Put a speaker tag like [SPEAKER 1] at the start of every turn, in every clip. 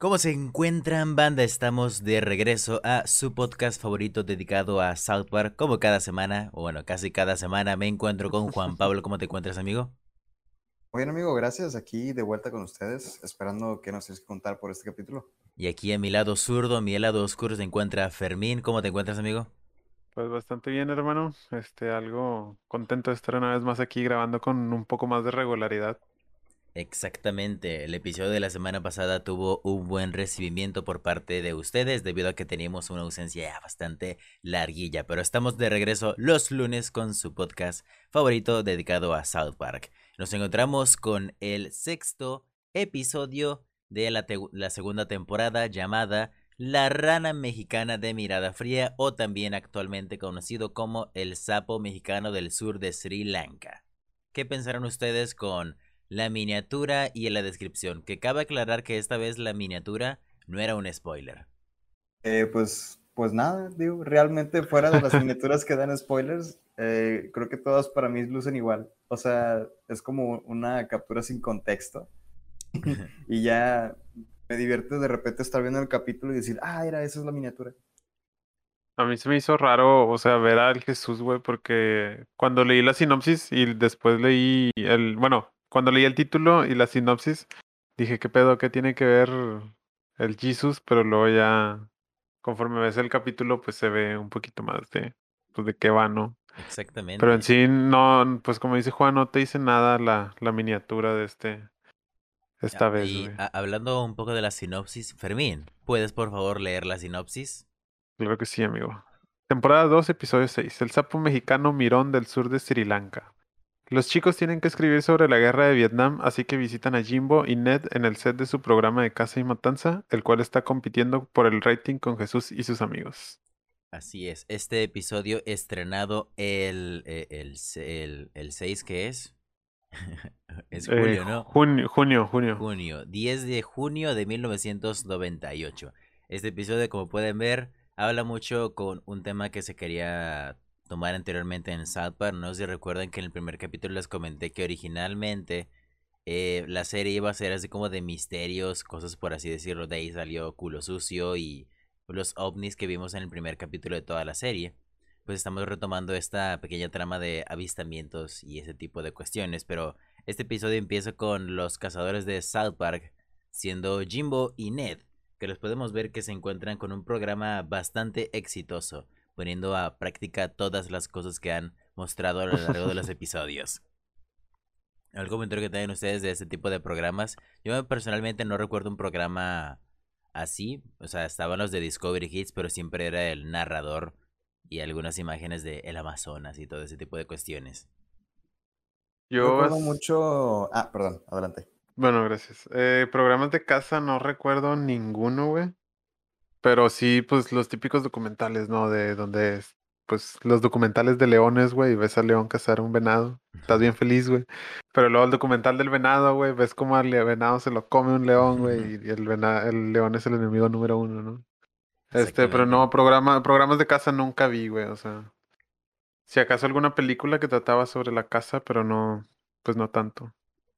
[SPEAKER 1] ¿Cómo se encuentran, banda? Estamos de regreso a su podcast favorito dedicado a South Park. Como cada semana, o bueno, casi cada semana, me encuentro con Juan Pablo. ¿Cómo te encuentras, amigo?
[SPEAKER 2] Muy bien, amigo, gracias. Aquí de vuelta con ustedes, esperando que nos tienes que contar por este capítulo.
[SPEAKER 1] Y aquí a mi lado zurdo, a mi lado oscuro, se encuentra Fermín. ¿Cómo te encuentras, amigo?
[SPEAKER 3] Pues bastante bien, hermano. Este, algo contento de estar una vez más aquí grabando con un poco más de regularidad.
[SPEAKER 1] Exactamente, el episodio de la semana pasada tuvo un buen recibimiento por parte de ustedes debido a que teníamos una ausencia bastante larguilla, pero estamos de regreso los lunes con su podcast favorito dedicado a South Park. Nos encontramos con el sexto episodio de la, la segunda temporada llamada La rana mexicana de mirada fría o también actualmente conocido como el sapo mexicano del sur de Sri Lanka. ¿Qué pensaron ustedes con la miniatura y en la descripción. Que cabe aclarar que esta vez la miniatura no era un spoiler.
[SPEAKER 2] Eh, pues, pues nada, digo, realmente fuera de las miniaturas que dan spoilers, eh, creo que todas para mí lucen igual. O sea, es como una captura sin contexto. y ya me divierte de repente estar viendo el capítulo y decir, ah, era, esa es la miniatura.
[SPEAKER 3] A mí se me hizo raro, o sea, ver al Jesús, güey, porque cuando leí la sinopsis y después leí el, bueno, cuando leí el título y la sinopsis, dije, ¿qué pedo? ¿Qué tiene que ver el Jesus? Pero luego ya, conforme ves el capítulo, pues se ve un poquito más de, pues de qué va, ¿no?
[SPEAKER 1] Exactamente.
[SPEAKER 3] Pero en sí, no, pues como dice Juan, no te dice nada la, la miniatura de este, esta vez.
[SPEAKER 1] Y hablando un poco de la sinopsis, Fermín, ¿puedes por favor leer la sinopsis?
[SPEAKER 3] Claro que sí, amigo. Temporada 2, episodio 6. El sapo mexicano Mirón del sur de Sri Lanka. Los chicos tienen que escribir sobre la guerra de Vietnam, así que visitan a Jimbo y Ned en el set de su programa de Casa y Matanza, el cual está compitiendo por el rating con Jesús y sus amigos.
[SPEAKER 1] Así es, este episodio estrenado el, eh, el, el, el 6 que es... es
[SPEAKER 3] eh,
[SPEAKER 1] julio, ¿no?
[SPEAKER 3] Junio, junio, junio.
[SPEAKER 1] Junio, 10 de junio de 1998. Este episodio, como pueden ver, habla mucho con un tema que se quería tomar anteriormente en South Park. No sé si recuerdan que en el primer capítulo les comenté que originalmente eh, la serie iba a ser así como de misterios, cosas por así decirlo. De ahí salió Culo Sucio y los ovnis que vimos en el primer capítulo de toda la serie. Pues estamos retomando esta pequeña trama de avistamientos y ese tipo de cuestiones. Pero este episodio empieza con los cazadores de South Park, siendo Jimbo y Ned, que los podemos ver que se encuentran con un programa bastante exitoso poniendo a práctica todas las cosas que han mostrado a lo largo de los episodios. ¿Algún comentario que tengan ustedes de este tipo de programas? Yo personalmente no recuerdo un programa así. O sea, estaban los de Discovery Hits, pero siempre era el narrador y algunas imágenes de el Amazonas y todo ese tipo de cuestiones.
[SPEAKER 2] Yo recuerdo mucho. Ah, perdón, adelante.
[SPEAKER 3] Bueno, gracias. Eh, programas de casa no recuerdo ninguno, güey. Pero sí, pues los típicos documentales, ¿no? De donde, pues los documentales de leones, güey, ves al león cazar un venado, estás bien feliz, güey. Pero luego el documental del venado, güey, ves cómo al venado se lo come un león, güey, y el, el león es el enemigo número uno, ¿no? Este, pero no, programa, programas de casa nunca vi, güey, o sea. Si acaso alguna película que trataba sobre la casa, pero no, pues no tanto.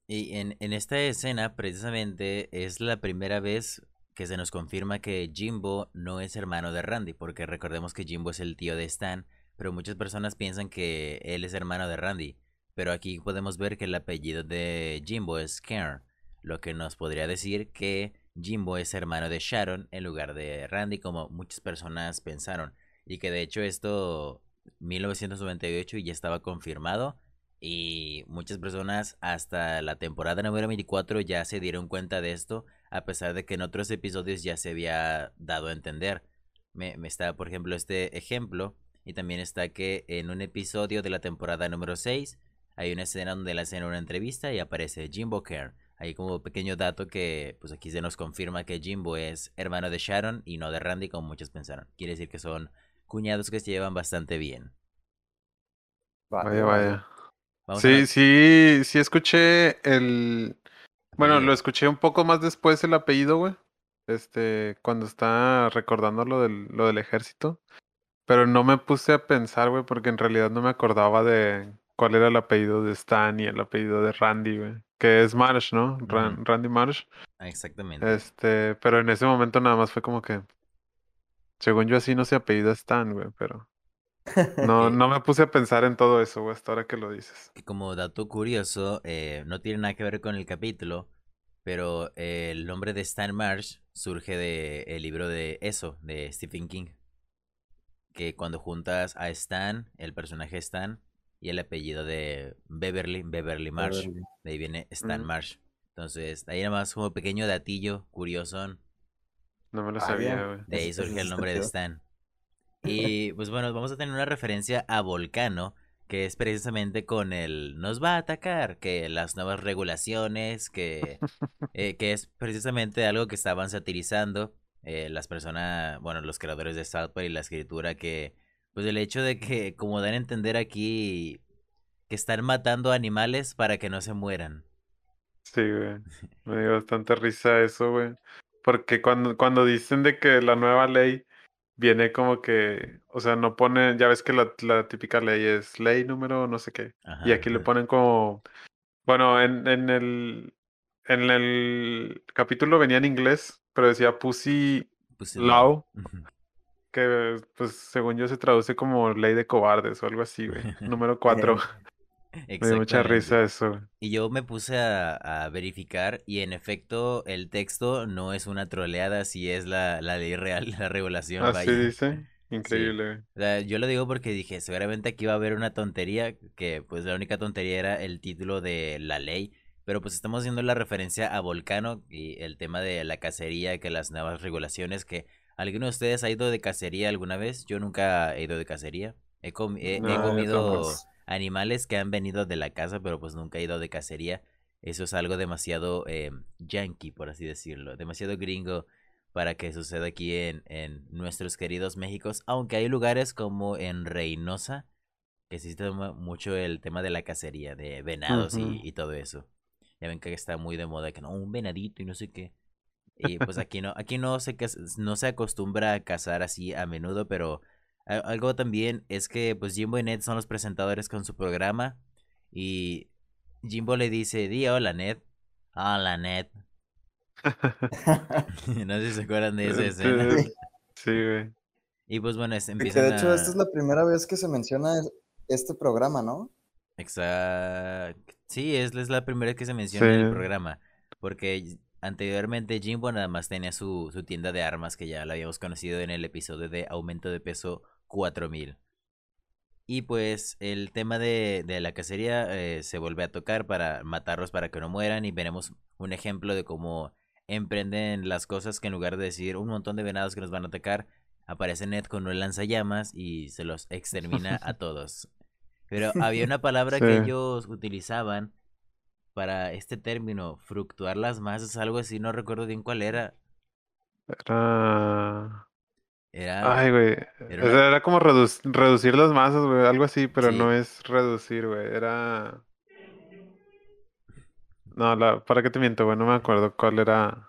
[SPEAKER 1] Y en, en esta escena, precisamente, es la primera vez que se nos confirma que Jimbo no es hermano de Randy, porque recordemos que Jimbo es el tío de Stan, pero muchas personas piensan que él es hermano de Randy. Pero aquí podemos ver que el apellido de Jimbo es Kern, lo que nos podría decir que Jimbo es hermano de Sharon en lugar de Randy, como muchas personas pensaron. Y que de hecho esto 1998 ya estaba confirmado y muchas personas hasta la temporada número 24 ya se dieron cuenta de esto a pesar de que en otros episodios ya se había dado a entender. Me, está, por ejemplo, este ejemplo, y también está que en un episodio de la temporada número 6 hay una escena donde le hacen una entrevista y aparece Jimbo Care. Hay como pequeño dato que pues aquí se nos confirma que Jimbo es hermano de Sharon y no de Randy como muchos pensaron. Quiere decir que son cuñados que se llevan bastante bien.
[SPEAKER 3] Vaya, vaya. Sí, sí, sí escuché el, bueno, lo escuché un poco más después el apellido, güey. Este, cuando está recordando lo del, lo del ejército. Pero no me puse a pensar, güey, porque en realidad no me acordaba de cuál era el apellido de Stan y el apellido de Randy, güey. que es Marsh, ¿no? Ran-. Randy Marsh.
[SPEAKER 1] Ah, Exactamente.
[SPEAKER 3] Este, pero en ese momento nada más fue como que, según yo así no se apellida Stan, güey, pero no, no me puse a pensar en todo eso, güey, hasta ahora que lo dices.
[SPEAKER 1] como dato curioso, eh, no tiene nada que ver con el capítulo, pero eh, el nombre de Stan Marsh surge del libro de Eso, de Stephen King. Que cuando juntas a Stan, el personaje Stan, y el apellido de Beverly, Beverly Marsh,
[SPEAKER 2] Beverly.
[SPEAKER 1] de ahí viene Stan. Marsh. Entonces, ahí nada más como pequeño datillo curioso,
[SPEAKER 3] No me lo
[SPEAKER 2] Ah,
[SPEAKER 3] sabía, güey.
[SPEAKER 1] de ahí surge el nombre de. Stan. Y pues bueno, vamos a tener una referencia a Volcano, que es precisamente con el nos va a atacar, que las nuevas regulaciones, que, eh, que es precisamente algo que estaban satirizando eh, las personas, bueno, los creadores de South Park y la escritura, que pues el hecho de que, como dan a entender aquí, que están matando animales para que no se mueran.
[SPEAKER 3] Sí, güey. Me dio bastante risa eso, güey. Porque cuando, cuando dicen de que la nueva ley viene como que, o sea, no pone, ya ves que la, la típica ley es ley número no sé qué.
[SPEAKER 1] Ajá.
[SPEAKER 3] Y aquí le ponen como, bueno, en, en el, en el capítulo venía en inglés, pero decía Pussy
[SPEAKER 1] Pues,
[SPEAKER 3] Law, que pues según yo se traduce como ley de cobardes o algo así, güey. Número 4. Me dio mucha risa eso.
[SPEAKER 1] Y yo me puse a, a verificar y en efecto el texto no es una troleada, si es la, la ley real, la regulación,
[SPEAKER 3] Así
[SPEAKER 1] vaya.
[SPEAKER 3] dice. Increíble, güey.
[SPEAKER 1] O sea, yo lo digo porque dije, seguramente aquí va a haber una tontería, que pues la única tontería era el título de la ley, pero pues estamos haciendo la referencia a Volcano y el tema de la cacería, que las nuevas regulaciones, que ¿alguno de ustedes ha ido de cacería alguna vez? Yo nunca he ido de cacería. He,
[SPEAKER 3] No,
[SPEAKER 1] comido. Animales que han venido de la casa, pero pues nunca he ido de cacería. Eso es algo demasiado eh, yankee, por así decirlo, demasiado gringo para que suceda aquí en, en nuestros queridos Méxicos, aunque hay lugares como en Reynosa que sí se toma mucho el tema de la cacería, de venados y, todo eso. Ya ven que está muy de moda que no, un venadito y no sé qué. Y pues aquí no, aquí no se, no se acostumbra a cazar así a menudo, pero algo también es que pues Jimbo y Ned son los presentadores con su programa y Jimbo le dice, di hola Ned. Hola Ned. no sé si se acuerdan de esa escena.
[SPEAKER 3] Este, Sí, güey.
[SPEAKER 1] Y pues bueno, es-
[SPEAKER 2] Que
[SPEAKER 1] empiezan
[SPEAKER 2] de hecho,
[SPEAKER 1] a...
[SPEAKER 2] esta es la primera vez que se menciona es- este programa, ¿no?
[SPEAKER 1] Exacto. Sí, es, es la primera vez que se menciona en el programa. Porque anteriormente Jimbo nada más tenía su, su tienda de armas que ya la habíamos conocido en el episodio de aumento de peso 4000. Y pues el tema de, de la cacería eh, se vuelve a tocar para matarlos para que no mueran. Y veremos un ejemplo de cómo emprenden las cosas que en lugar de decir un montón de venados que nos van a atacar, aparece Ned con un lanzallamas y se los extermina a todos. Pero había una palabra que ellos utilizaban para este término, fructuar las masas, algo así, no recuerdo bien cuál era.
[SPEAKER 3] Era.
[SPEAKER 1] Era...
[SPEAKER 3] Ay, güey.
[SPEAKER 1] era una-
[SPEAKER 3] como reduc- reducir las masas, güey. Algo así, pero
[SPEAKER 1] Sí.
[SPEAKER 3] no es reducir, güey. Era. No, la... ¿para qué te miento, güey? No me acuerdo cuál era.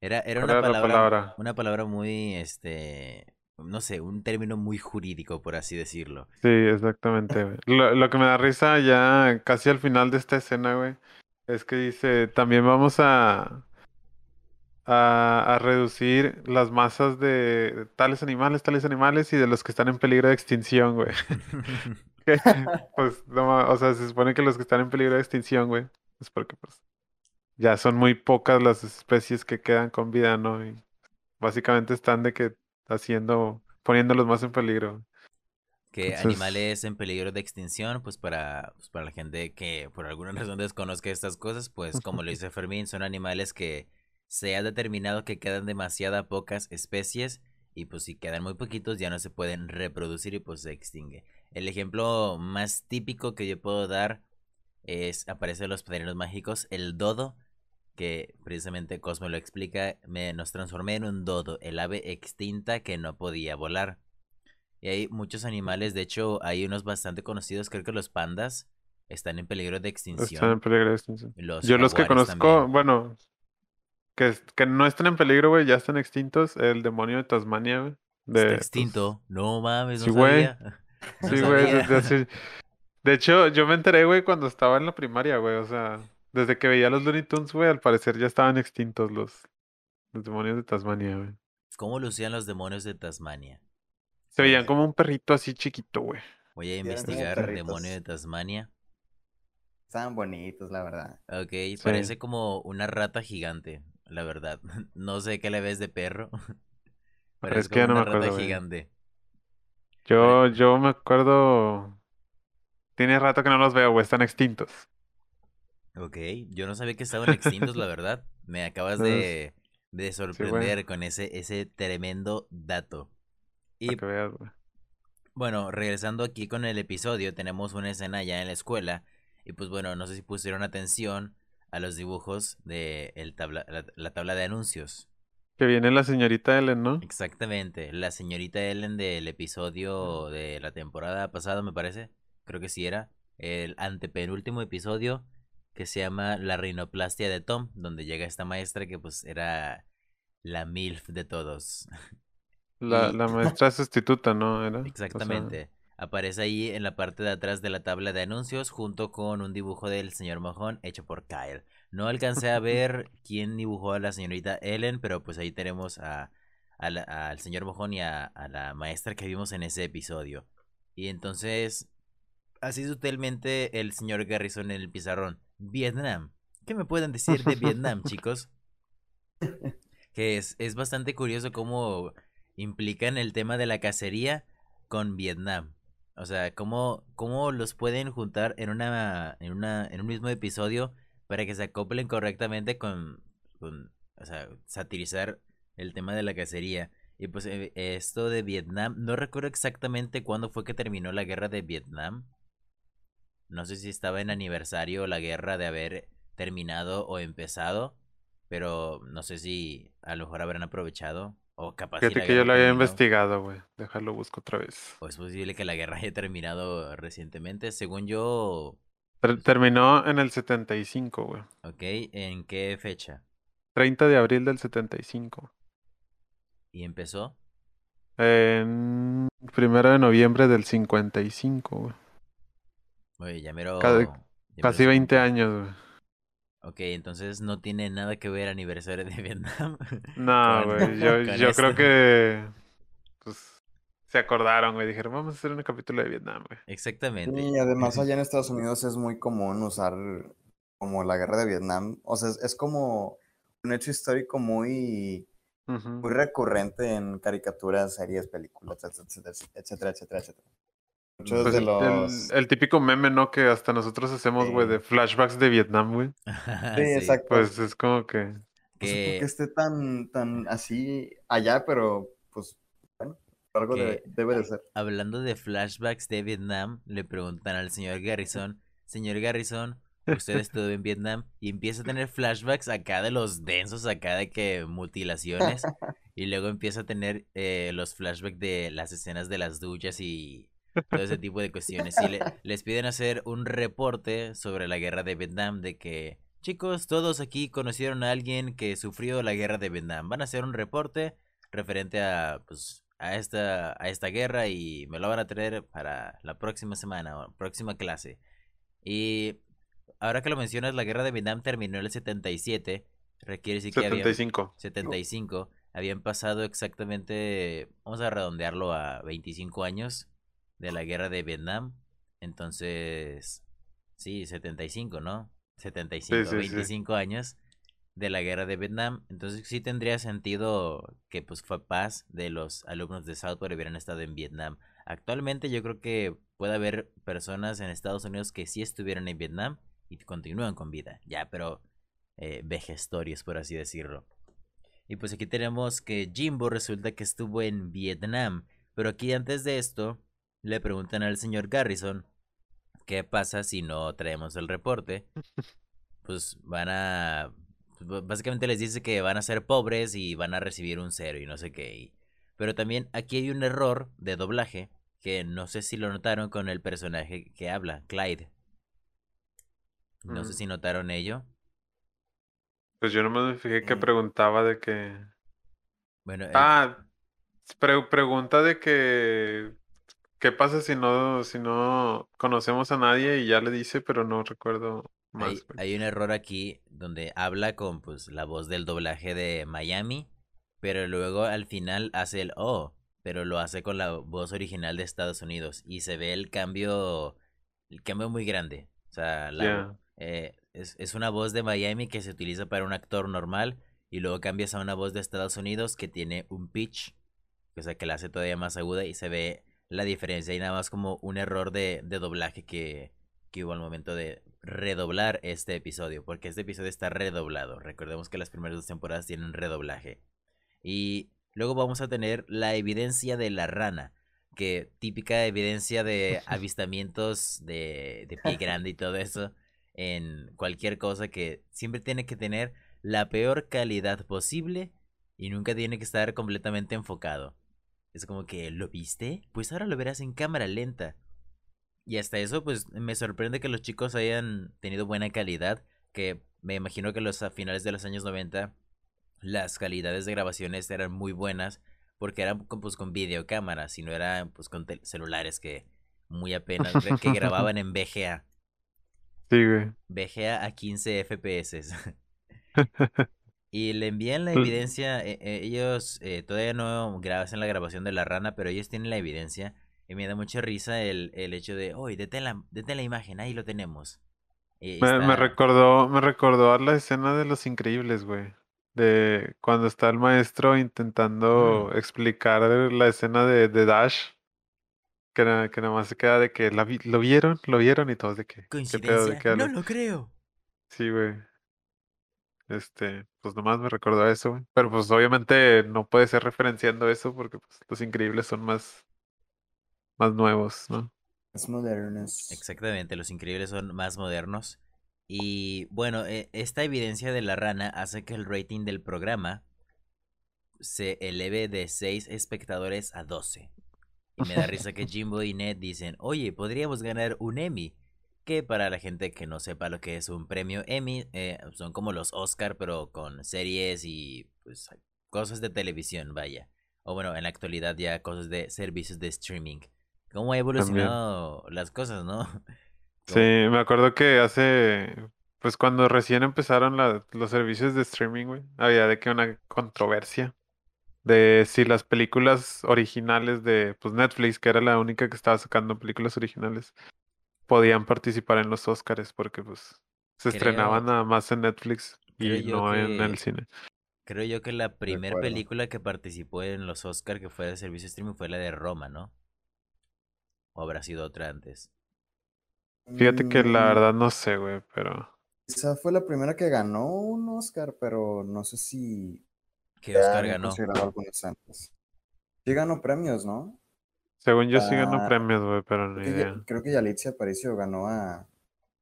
[SPEAKER 1] Era, era
[SPEAKER 3] ¿Cuál
[SPEAKER 1] una
[SPEAKER 3] era
[SPEAKER 1] palabra,
[SPEAKER 3] palabra?
[SPEAKER 1] una palabra muy, este, no sé, un término muy jurídico, por así decirlo.
[SPEAKER 3] Sí, exactamente, güey. Lo, lo que me da risa ya casi al final de esta escena, güey, es que dice, también vamos a, a, a reducir las masas de tales animales, tales animales y de los que están en peligro de extinción, güey. Pues, no o sea, se supone que los que están en peligro de extinción, güey, es porque, pues, ya son muy pocas las especies que quedan con vida, ¿no? Y básicamente están de que haciendo, poniéndolos más en peligro.
[SPEAKER 1] que
[SPEAKER 3] Entonces-
[SPEAKER 1] animales en peligro de extinción, pues para, pues para la gente que por alguna razón desconozca estas cosas, pues como lo dice Fermín, son animales que se ha determinado que quedan demasiada pocas especies y pues si quedan muy poquitos ya no se pueden reproducir y pues se extingue. El ejemplo más típico que yo puedo dar es, aparece en los padrinos mágicos, el dodo, que precisamente Cosmo lo explica, me, nos transformé en un dodo, el ave extinta que no podía volar. Y hay muchos animales, de hecho hay unos bastante conocidos, creo que los pandas están en peligro de
[SPEAKER 3] Están en
[SPEAKER 1] extinción.
[SPEAKER 3] peligro de extinción.
[SPEAKER 1] Los
[SPEAKER 3] Yo los que conozco,
[SPEAKER 1] también.
[SPEAKER 3] bueno, que, no están en peligro, güey, ya están extintos. El demonio de Tasmania, güey. De,
[SPEAKER 1] Está
[SPEAKER 3] pues,
[SPEAKER 1] extinto. No mames, no
[SPEAKER 3] sí, güey.
[SPEAKER 1] sabía. No
[SPEAKER 3] sí, güey. De hecho, yo me enteré, güey, cuando estaba en la primaria, güey. O sea, Desde que veía los Looney Tunes, güey, al parecer ya estaban extintos los, los demonios de Tasmania, güey.
[SPEAKER 1] ¿Cómo lucían los demonios de Tasmania?
[SPEAKER 3] Se veían como un perrito así chiquito, güey.
[SPEAKER 1] Voy a investigar
[SPEAKER 2] perritos.
[SPEAKER 1] demonio de Tasmania.
[SPEAKER 2] Estaban bonitos, la verdad.
[SPEAKER 1] Ok, parece como una rata gigante, la verdad. No sé qué le ves de perro. Pero
[SPEAKER 3] es
[SPEAKER 1] es
[SPEAKER 3] que ya
[SPEAKER 1] como
[SPEAKER 3] no
[SPEAKER 1] una
[SPEAKER 3] me
[SPEAKER 1] rata
[SPEAKER 3] acuerdo, güey.
[SPEAKER 1] gigante.
[SPEAKER 3] Yo, yo me acuerdo. Tiene rato que no los veo, güey, están extintos.
[SPEAKER 1] Ok, yo no sabía que estaban extintos, la verdad. Me acabas de, de sorprender con ese, ese tremendo dato. Y
[SPEAKER 3] veas.
[SPEAKER 1] Bueno, regresando aquí con el episodio, tenemos una escena ya en la escuela. Y pues bueno, no sé si pusieron atención a los dibujos de el tabla, la, la tabla de anuncios.
[SPEAKER 3] Que viene la señorita Ellen, ¿no?
[SPEAKER 1] Exactamente, la señorita Ellen del episodio de la temporada pasada, me parece. Creo que sí era. El antepenúltimo episodio que se llama La rinoplastia de Tom, donde llega esta maestra que pues era la MILF de todos.
[SPEAKER 3] La,
[SPEAKER 1] Y-
[SPEAKER 3] la maestra sustituta, ¿no? Era. O sea,
[SPEAKER 1] Exactamente. Aparece ahí en la parte de atrás de la tabla de anuncios junto con un dibujo del señor Mojón hecho por Kyle. No alcancé a ver quién dibujó a la señorita Ellen, pero pues ahí tenemos a, a la- al señor Mojón y a, a la maestra que vimos en ese episodio. Y entonces, así sutilmente el señor Garrison en el pizarrón. Vietnam. ¿Qué me pueden decir de Vietnam, chicos? Que es, es bastante curioso cómo implican el tema de la cacería con Vietnam. O sea, cómo, cómo los pueden juntar en una, en una, en un mismo episodio para que se acoplen correctamente con, con, o sea, satirizar el tema de la cacería. Y pues eh, esto de Vietnam, no recuerdo exactamente cuándo fue que terminó la guerra de Vietnam. No sé si estaba en aniversario la guerra de haber terminado o empezado, pero no sé si a lo mejor habrán aprovechado o capaz
[SPEAKER 3] Fíjate que yo lo había
[SPEAKER 1] terminó.
[SPEAKER 3] investigado, güey. Déjalo busco otra vez.
[SPEAKER 1] O es posible que la guerra haya terminado recientemente. Según yo,
[SPEAKER 3] Ter- terminó en el 75, güey.
[SPEAKER 1] ok, ¿en qué fecha?
[SPEAKER 3] 30 de abril del 75.
[SPEAKER 1] ¿Y empezó?
[SPEAKER 3] En primero de noviembre del 55, güey.
[SPEAKER 1] Oye, ya mero...
[SPEAKER 3] Ca-
[SPEAKER 1] ya mero
[SPEAKER 3] Casi
[SPEAKER 1] se
[SPEAKER 3] 20
[SPEAKER 1] cumple.
[SPEAKER 3] años, güey.
[SPEAKER 1] Ok, entonces no tiene nada que ver aniversario de Vietnam.
[SPEAKER 3] No, güey. Yo, creo que. Pues. Se acordaron, güey. Dijeron, vamos a hacer un capítulo de Vietnam, güey.
[SPEAKER 1] Exactamente.
[SPEAKER 2] Y además allá en Estados Unidos es muy común usar como la guerra de Vietnam. O sea, es, es como un hecho histórico muy, muy recurrente en caricaturas, series, películas, etcétera, etcétera, etcétera, etcétera. Muchos
[SPEAKER 3] Pues
[SPEAKER 2] de
[SPEAKER 3] el-
[SPEAKER 2] los...
[SPEAKER 3] el, el típico meme, ¿no? Que hasta nosotros hacemos, güey,
[SPEAKER 2] Sí.
[SPEAKER 3] de flashbacks de Vietnam, güey.
[SPEAKER 2] Sí, exacto.
[SPEAKER 3] Pues es como que.
[SPEAKER 2] No sé por
[SPEAKER 1] que-
[SPEAKER 2] qué esté tan, tan así allá, pero pues bueno, algo
[SPEAKER 1] Que-
[SPEAKER 2] debe, debe de ser.
[SPEAKER 1] Hablando de flashbacks de Vietnam, le preguntan al señor Garrison, señor Garrison, usted estuvo en Vietnam y empieza a tener flashbacks acá de los densos, acá de que mutilaciones, y luego empieza a tener eh, los flashbacks de las escenas de las duchas y todo ese tipo de cuestiones. Y le- les piden hacer un reporte sobre la guerra de Vietnam, de que, chicos, todos aquí conocieron a alguien que sufrió la guerra de Vietnam. Van a hacer un reporte referente a, pues, a esta, a esta guerra y me lo van a traer para la próxima semana o próxima clase. Y ahora que lo mencionas, la guerra de Vietnam terminó en el 77. Requiere decir que había
[SPEAKER 3] 75.
[SPEAKER 1] 75. Habían pasado exactamente, vamos a redondearlo a 25 años de la guerra de Vietnam. Entonces, sí, 75, ¿no? 75,
[SPEAKER 3] sí, sí.
[SPEAKER 1] 25 años de la guerra de Vietnam. Entonces sí tendría sentido que pues fue paz de los alumnos de Southport hubieran estado en Vietnam. Actualmente yo creo que puede haber personas en Estados Unidos que sí estuvieron en Vietnam y continúan con vida. Ya, pero eh, vejestorios, por así decirlo. Y pues aquí tenemos que Jimbo resulta que estuvo en Vietnam. Pero aquí antes de esto, le preguntan al señor Garrison qué pasa si no traemos el reporte. Pues van a... Básicamente les dice que van a ser pobres y van a recibir un cero y no sé qué. y- Pero también aquí hay un error de doblaje que no sé si lo notaron con el personaje que habla, Clyde. No sé
[SPEAKER 3] Mm.
[SPEAKER 1] si notaron ello.
[SPEAKER 3] Pues yo nomás me fijé que preguntaba de que.
[SPEAKER 1] Bueno, el-
[SPEAKER 3] Ah, pre- pregunta de que. ¿Qué pasa si no, si no conocemos a nadie? Y ya le dice, pero no recuerdo. más,
[SPEAKER 1] Hay, un error aquí donde habla con pues la voz del doblaje de Miami, pero luego al final hace el oh, pero lo hace con la voz original de Estados Unidos y se ve el cambio, el cambio muy grande. O sea, la, eh, es, es una voz de Miami que se utiliza para un actor normal y luego cambias a una voz de Estados Unidos que tiene un pitch, o sea, que la hace todavía más aguda y se ve la diferencia y nada más como un error de, de doblaje que, que hubo al momento de redoblar este episodio, porque este episodio está redoblado. Recordemos que las primeras dos temporadas tienen redoblaje. Y luego vamos a tener la evidencia de la rana, que típica evidencia de avistamientos de, de pie grande y todo eso en cualquier cosa que siempre tiene que tener la peor calidad posible y nunca tiene que estar completamente enfocado. Es como que, ¿lo viste? Pues ahora lo verás en cámara lenta. Y hasta eso, pues me sorprende que los chicos hayan tenido buena calidad, que me imagino que los a finales de los años 90 las calidades de grabaciones eran muy buenas porque eran con, pues con videocámaras y no eran pues con celulares que muy apenas que grababan en VGA.
[SPEAKER 3] Sí, güey.
[SPEAKER 1] VGA a 15 FPS. y le envían la evidencia. eh, eh, ellos eh, todavía no hacen la grabación de la rana, pero ellos tienen la evidencia. Y me da mucha risa el, el hecho de, oye, detén la, detén la imagen, ahí lo tenemos. Y
[SPEAKER 3] Me, recordó, me recordó a la escena de Los Increíbles, güey. De cuando está el maestro intentando explicar la escena de, de Dash. Que, na- que nada más se queda de que la vi- lo vieron, lo vieron y todos de que. ¿Qué pedo? ¿De
[SPEAKER 1] ¿Coincidencia? No lo creo.
[SPEAKER 3] Sí, güey. Este, pues nomás me recordó a eso, güey. Pero pues obviamente no puede ser referenciando eso porque pues, Los Increíbles son más, más nuevos, ¿no?
[SPEAKER 2] Es modernos.
[SPEAKER 1] Exactamente, los increíbles son más modernos. Y bueno, eh, esta evidencia de la rana hace que el rating del programa se eleve de 6 espectadores a 12. Y me da risa que Jimbo y Ned dicen, oye, podríamos ganar un Emmy. Que para la gente que no sepa lo que es un premio Emmy, eh, son como los Oscar, pero con series y pues cosas de televisión, vaya. O bueno, en la actualidad ya cosas de servicios de streaming. ¿Cómo ha evolucionado las cosas, no?
[SPEAKER 3] Sí, me acuerdo que hace, pues cuando recién empezaron la- los servicios de streaming, güey, había de que una controversia de si las películas originales de, pues Netflix, que era la única que estaba sacando películas originales, podían participar en los Oscars porque pues se estrenaban nada más en Netflix y no en el cine.
[SPEAKER 1] Creo yo que la primera película que participó en los Oscar que fue de servicio streaming fue la de Roma, ¿no? ¿O habrá sido otra antes?
[SPEAKER 3] Fíjate que la
[SPEAKER 2] Mm,
[SPEAKER 3] verdad no sé, güey, pero
[SPEAKER 2] Esa fue la primera que ganó un Oscar, pero no sé si
[SPEAKER 1] ¿Qué
[SPEAKER 2] ya
[SPEAKER 1] Oscar ganó?
[SPEAKER 2] antes. Sí ganó premios, ¿no?
[SPEAKER 3] Según yo sí ganó
[SPEAKER 2] Ah,
[SPEAKER 3] premios, güey, pero ni
[SPEAKER 2] Creo que,
[SPEAKER 3] idea.
[SPEAKER 2] Ya- creo que Yalitza Aparicio ganó a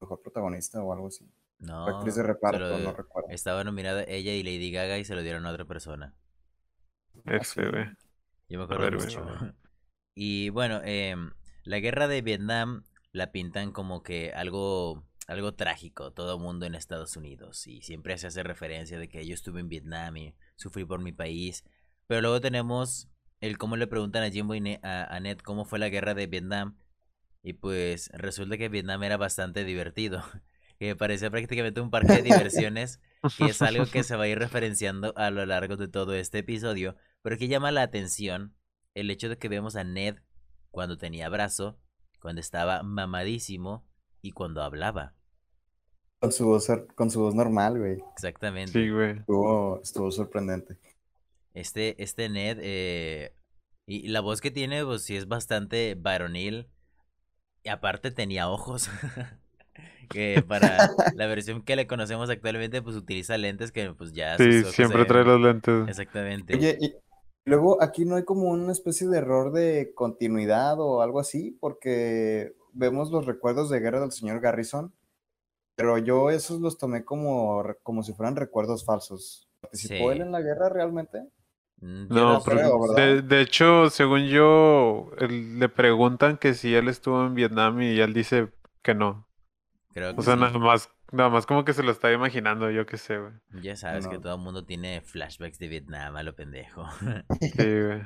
[SPEAKER 2] mejor protagonista o algo así.
[SPEAKER 1] No,
[SPEAKER 2] Actriz de reparto,
[SPEAKER 1] lo-
[SPEAKER 2] no recuerdo.
[SPEAKER 1] Estaba nominada ella y Lady Gaga y se lo dieron a otra persona.
[SPEAKER 3] Ese,
[SPEAKER 2] Así.
[SPEAKER 3] güey.
[SPEAKER 1] Yo me acuerdo
[SPEAKER 3] ver,
[SPEAKER 1] mucho.
[SPEAKER 3] ver.
[SPEAKER 1] Y bueno, em, la guerra de Vietnam la pintan como que algo, algo trágico, todo mundo en Estados Unidos. Y siempre se hace referencia de que yo estuve en Vietnam y sufrí por mi país. Pero luego tenemos el cómo le preguntan a Jimbo y Ne- a, a Ned cómo fue la guerra de Vietnam. Y pues resulta que Vietnam era bastante divertido. Que parecía prácticamente un parque de diversiones. Y es algo que se va a ir referenciando a lo largo de todo este episodio. Pero que llama la atención el hecho de que vemos a Ned cuando tenía brazo, cuando estaba mamadísimo y cuando hablaba.
[SPEAKER 2] Con su voz, con su voz normal, güey.
[SPEAKER 1] Exactamente.
[SPEAKER 3] Sí, güey.
[SPEAKER 2] Estuvo, estuvo sorprendente.
[SPEAKER 1] Este, este Ned, eh, y la voz que tiene, pues sí es bastante varonil. Y aparte tenía ojos. que para la versión que le conocemos actualmente, pues utiliza lentes que pues ya
[SPEAKER 3] Sí, siempre
[SPEAKER 1] ven-
[SPEAKER 3] trae los lentes.
[SPEAKER 1] Exactamente.
[SPEAKER 2] Oye, y luego aquí no hay como una especie de error de continuidad o algo así, porque vemos los recuerdos de guerra del señor Garrison, pero yo esos los tomé como, como si fueran recuerdos falsos. ¿Participó él en la guerra realmente?
[SPEAKER 1] Mm,
[SPEAKER 3] No,
[SPEAKER 1] no
[SPEAKER 3] pero
[SPEAKER 1] sé.
[SPEAKER 2] creo,
[SPEAKER 3] de, de hecho, según yo, él- le preguntan que si él estuvo en Vietnam y él dice que no.
[SPEAKER 1] Creo que
[SPEAKER 3] O sea,
[SPEAKER 1] sí.
[SPEAKER 3] nada más, nada más como que se lo está imaginando, yo qué sé, güey.
[SPEAKER 1] Ya sabes que todo el mundo tiene flashbacks de Vietnam a lo pendejo.
[SPEAKER 3] Sí, güey.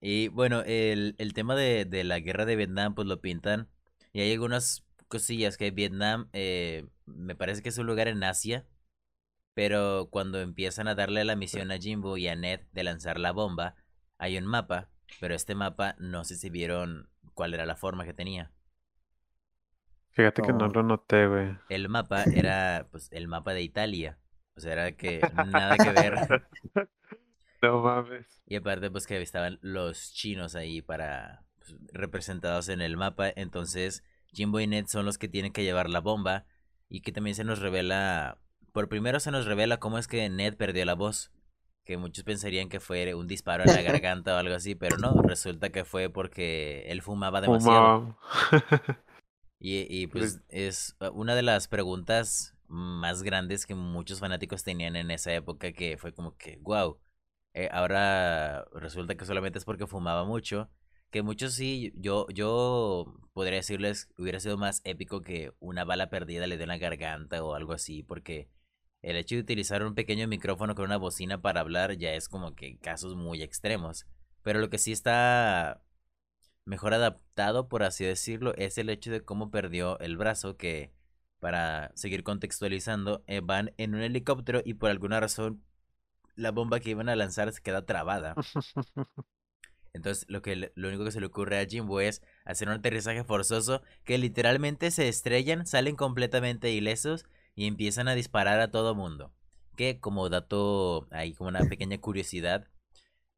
[SPEAKER 1] Y bueno, el, el tema de, de la guerra de Vietnam, pues lo pintan. Y hay algunas cosillas que Vietnam eh, me parece que es un lugar en Asia, pero cuando empiezan a darle la misión a Jimbo y a Ned de lanzar la bomba, hay un mapa, pero este mapa no sé si vieron cuál era la forma que tenía.
[SPEAKER 3] Fíjate que no
[SPEAKER 2] No.
[SPEAKER 3] lo noté, güey.
[SPEAKER 1] El mapa era pues el mapa de Italia. O sea, era que nada que ver.
[SPEAKER 3] No mames.
[SPEAKER 1] Y aparte, pues que estaban los chinos ahí para pues, representados en el mapa. Entonces, Jimbo y Ned son los que tienen que llevar la bomba. Y que también se nos revela. Por primero se nos revela cómo es que Ned perdió la voz. Que muchos pensarían que fue un disparo en la garganta o algo así, pero no, resulta que fue porque él fumaba demasiado.
[SPEAKER 3] Fumaba.
[SPEAKER 1] Y, y pues es uh, una de las preguntas más grandes que muchos fanáticos tenían en esa época que fue como que, wow, ahora resulta que solamente es porque fumaba mucho. Que muchos sí, yo, yo podría decirles, hubiera sido más épico que una bala perdida le dio en la garganta o algo así, porque el hecho de utilizar un pequeño micrófono con una bocina para hablar ya es como que casos muy extremos. Pero lo que sí está mejor adaptado, por así decirlo, es el hecho de cómo perdió el brazo, que para seguir contextualizando, eh, van en un helicóptero y por alguna razón la bomba que iban a lanzar se queda trabada. Entonces lo que lo único que se le ocurre a Jimbo es hacer un aterrizaje forzoso que literalmente se estrellan, salen completamente ilesos y empiezan a disparar a todo mundo. Que como dato, hay como una pequeña curiosidad,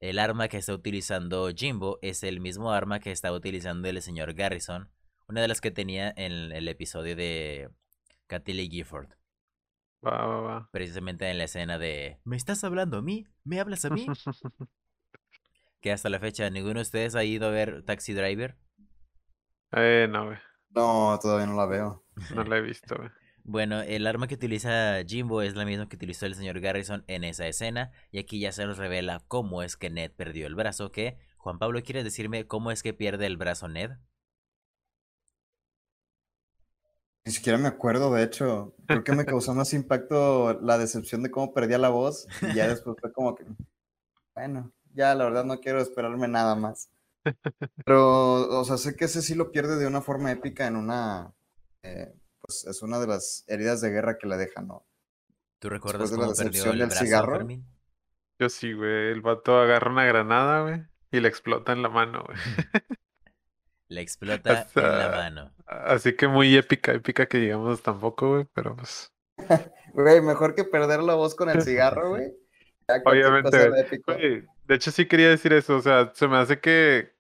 [SPEAKER 1] el arma que está utilizando Jimbo es el mismo arma que estaba utilizando el señor Garrison, una de las que tenía en el episodio de Cathy Gifford,
[SPEAKER 3] Va, va, va.
[SPEAKER 1] precisamente en la escena de ¿Me estás hablando a mí? ¿Me hablas a mí? que hasta la fecha ninguno de ustedes ha ido a ver Taxi Driver.
[SPEAKER 3] Eh, no, güey.
[SPEAKER 2] No, todavía no la veo.
[SPEAKER 3] No la he visto, güey.
[SPEAKER 1] Bueno, el arma que utiliza Jimbo es la misma que utilizó el señor Garrison en esa escena. Y aquí ya se nos revela cómo es que Ned perdió el brazo. Que, Juan Pablo, ¿quieres decirme cómo es que pierde el brazo Ned?
[SPEAKER 2] Ni siquiera me acuerdo, de hecho. Creo que me causó más impacto la decepción de cómo perdía la voz. Y ya después fue como que, bueno, ya la verdad no quiero esperarme nada más. Pero, o sea, sé que ese sí lo pierde de una forma épica en una, eh, pues es una de las heridas de guerra que le dejan, ¿no?
[SPEAKER 1] ¿Tú recuerdas
[SPEAKER 2] de la
[SPEAKER 1] cómo perdió
[SPEAKER 2] decepción
[SPEAKER 1] el
[SPEAKER 2] del
[SPEAKER 1] brazo,
[SPEAKER 2] cigarro.
[SPEAKER 1] Fermín?
[SPEAKER 3] Yo sí, güey. El vato agarra una granada, güey. Y le explota en la mano, güey.
[SPEAKER 1] Le explota en la mano.
[SPEAKER 3] Así que muy épica, épica que digamos tampoco, güey. Pero pues.
[SPEAKER 2] Güey, mejor que perder la voz con el cigarro, güey.
[SPEAKER 3] Obviamente. Güey,
[SPEAKER 2] de
[SPEAKER 3] hecho, sí quería decir eso. O sea, se me hace que.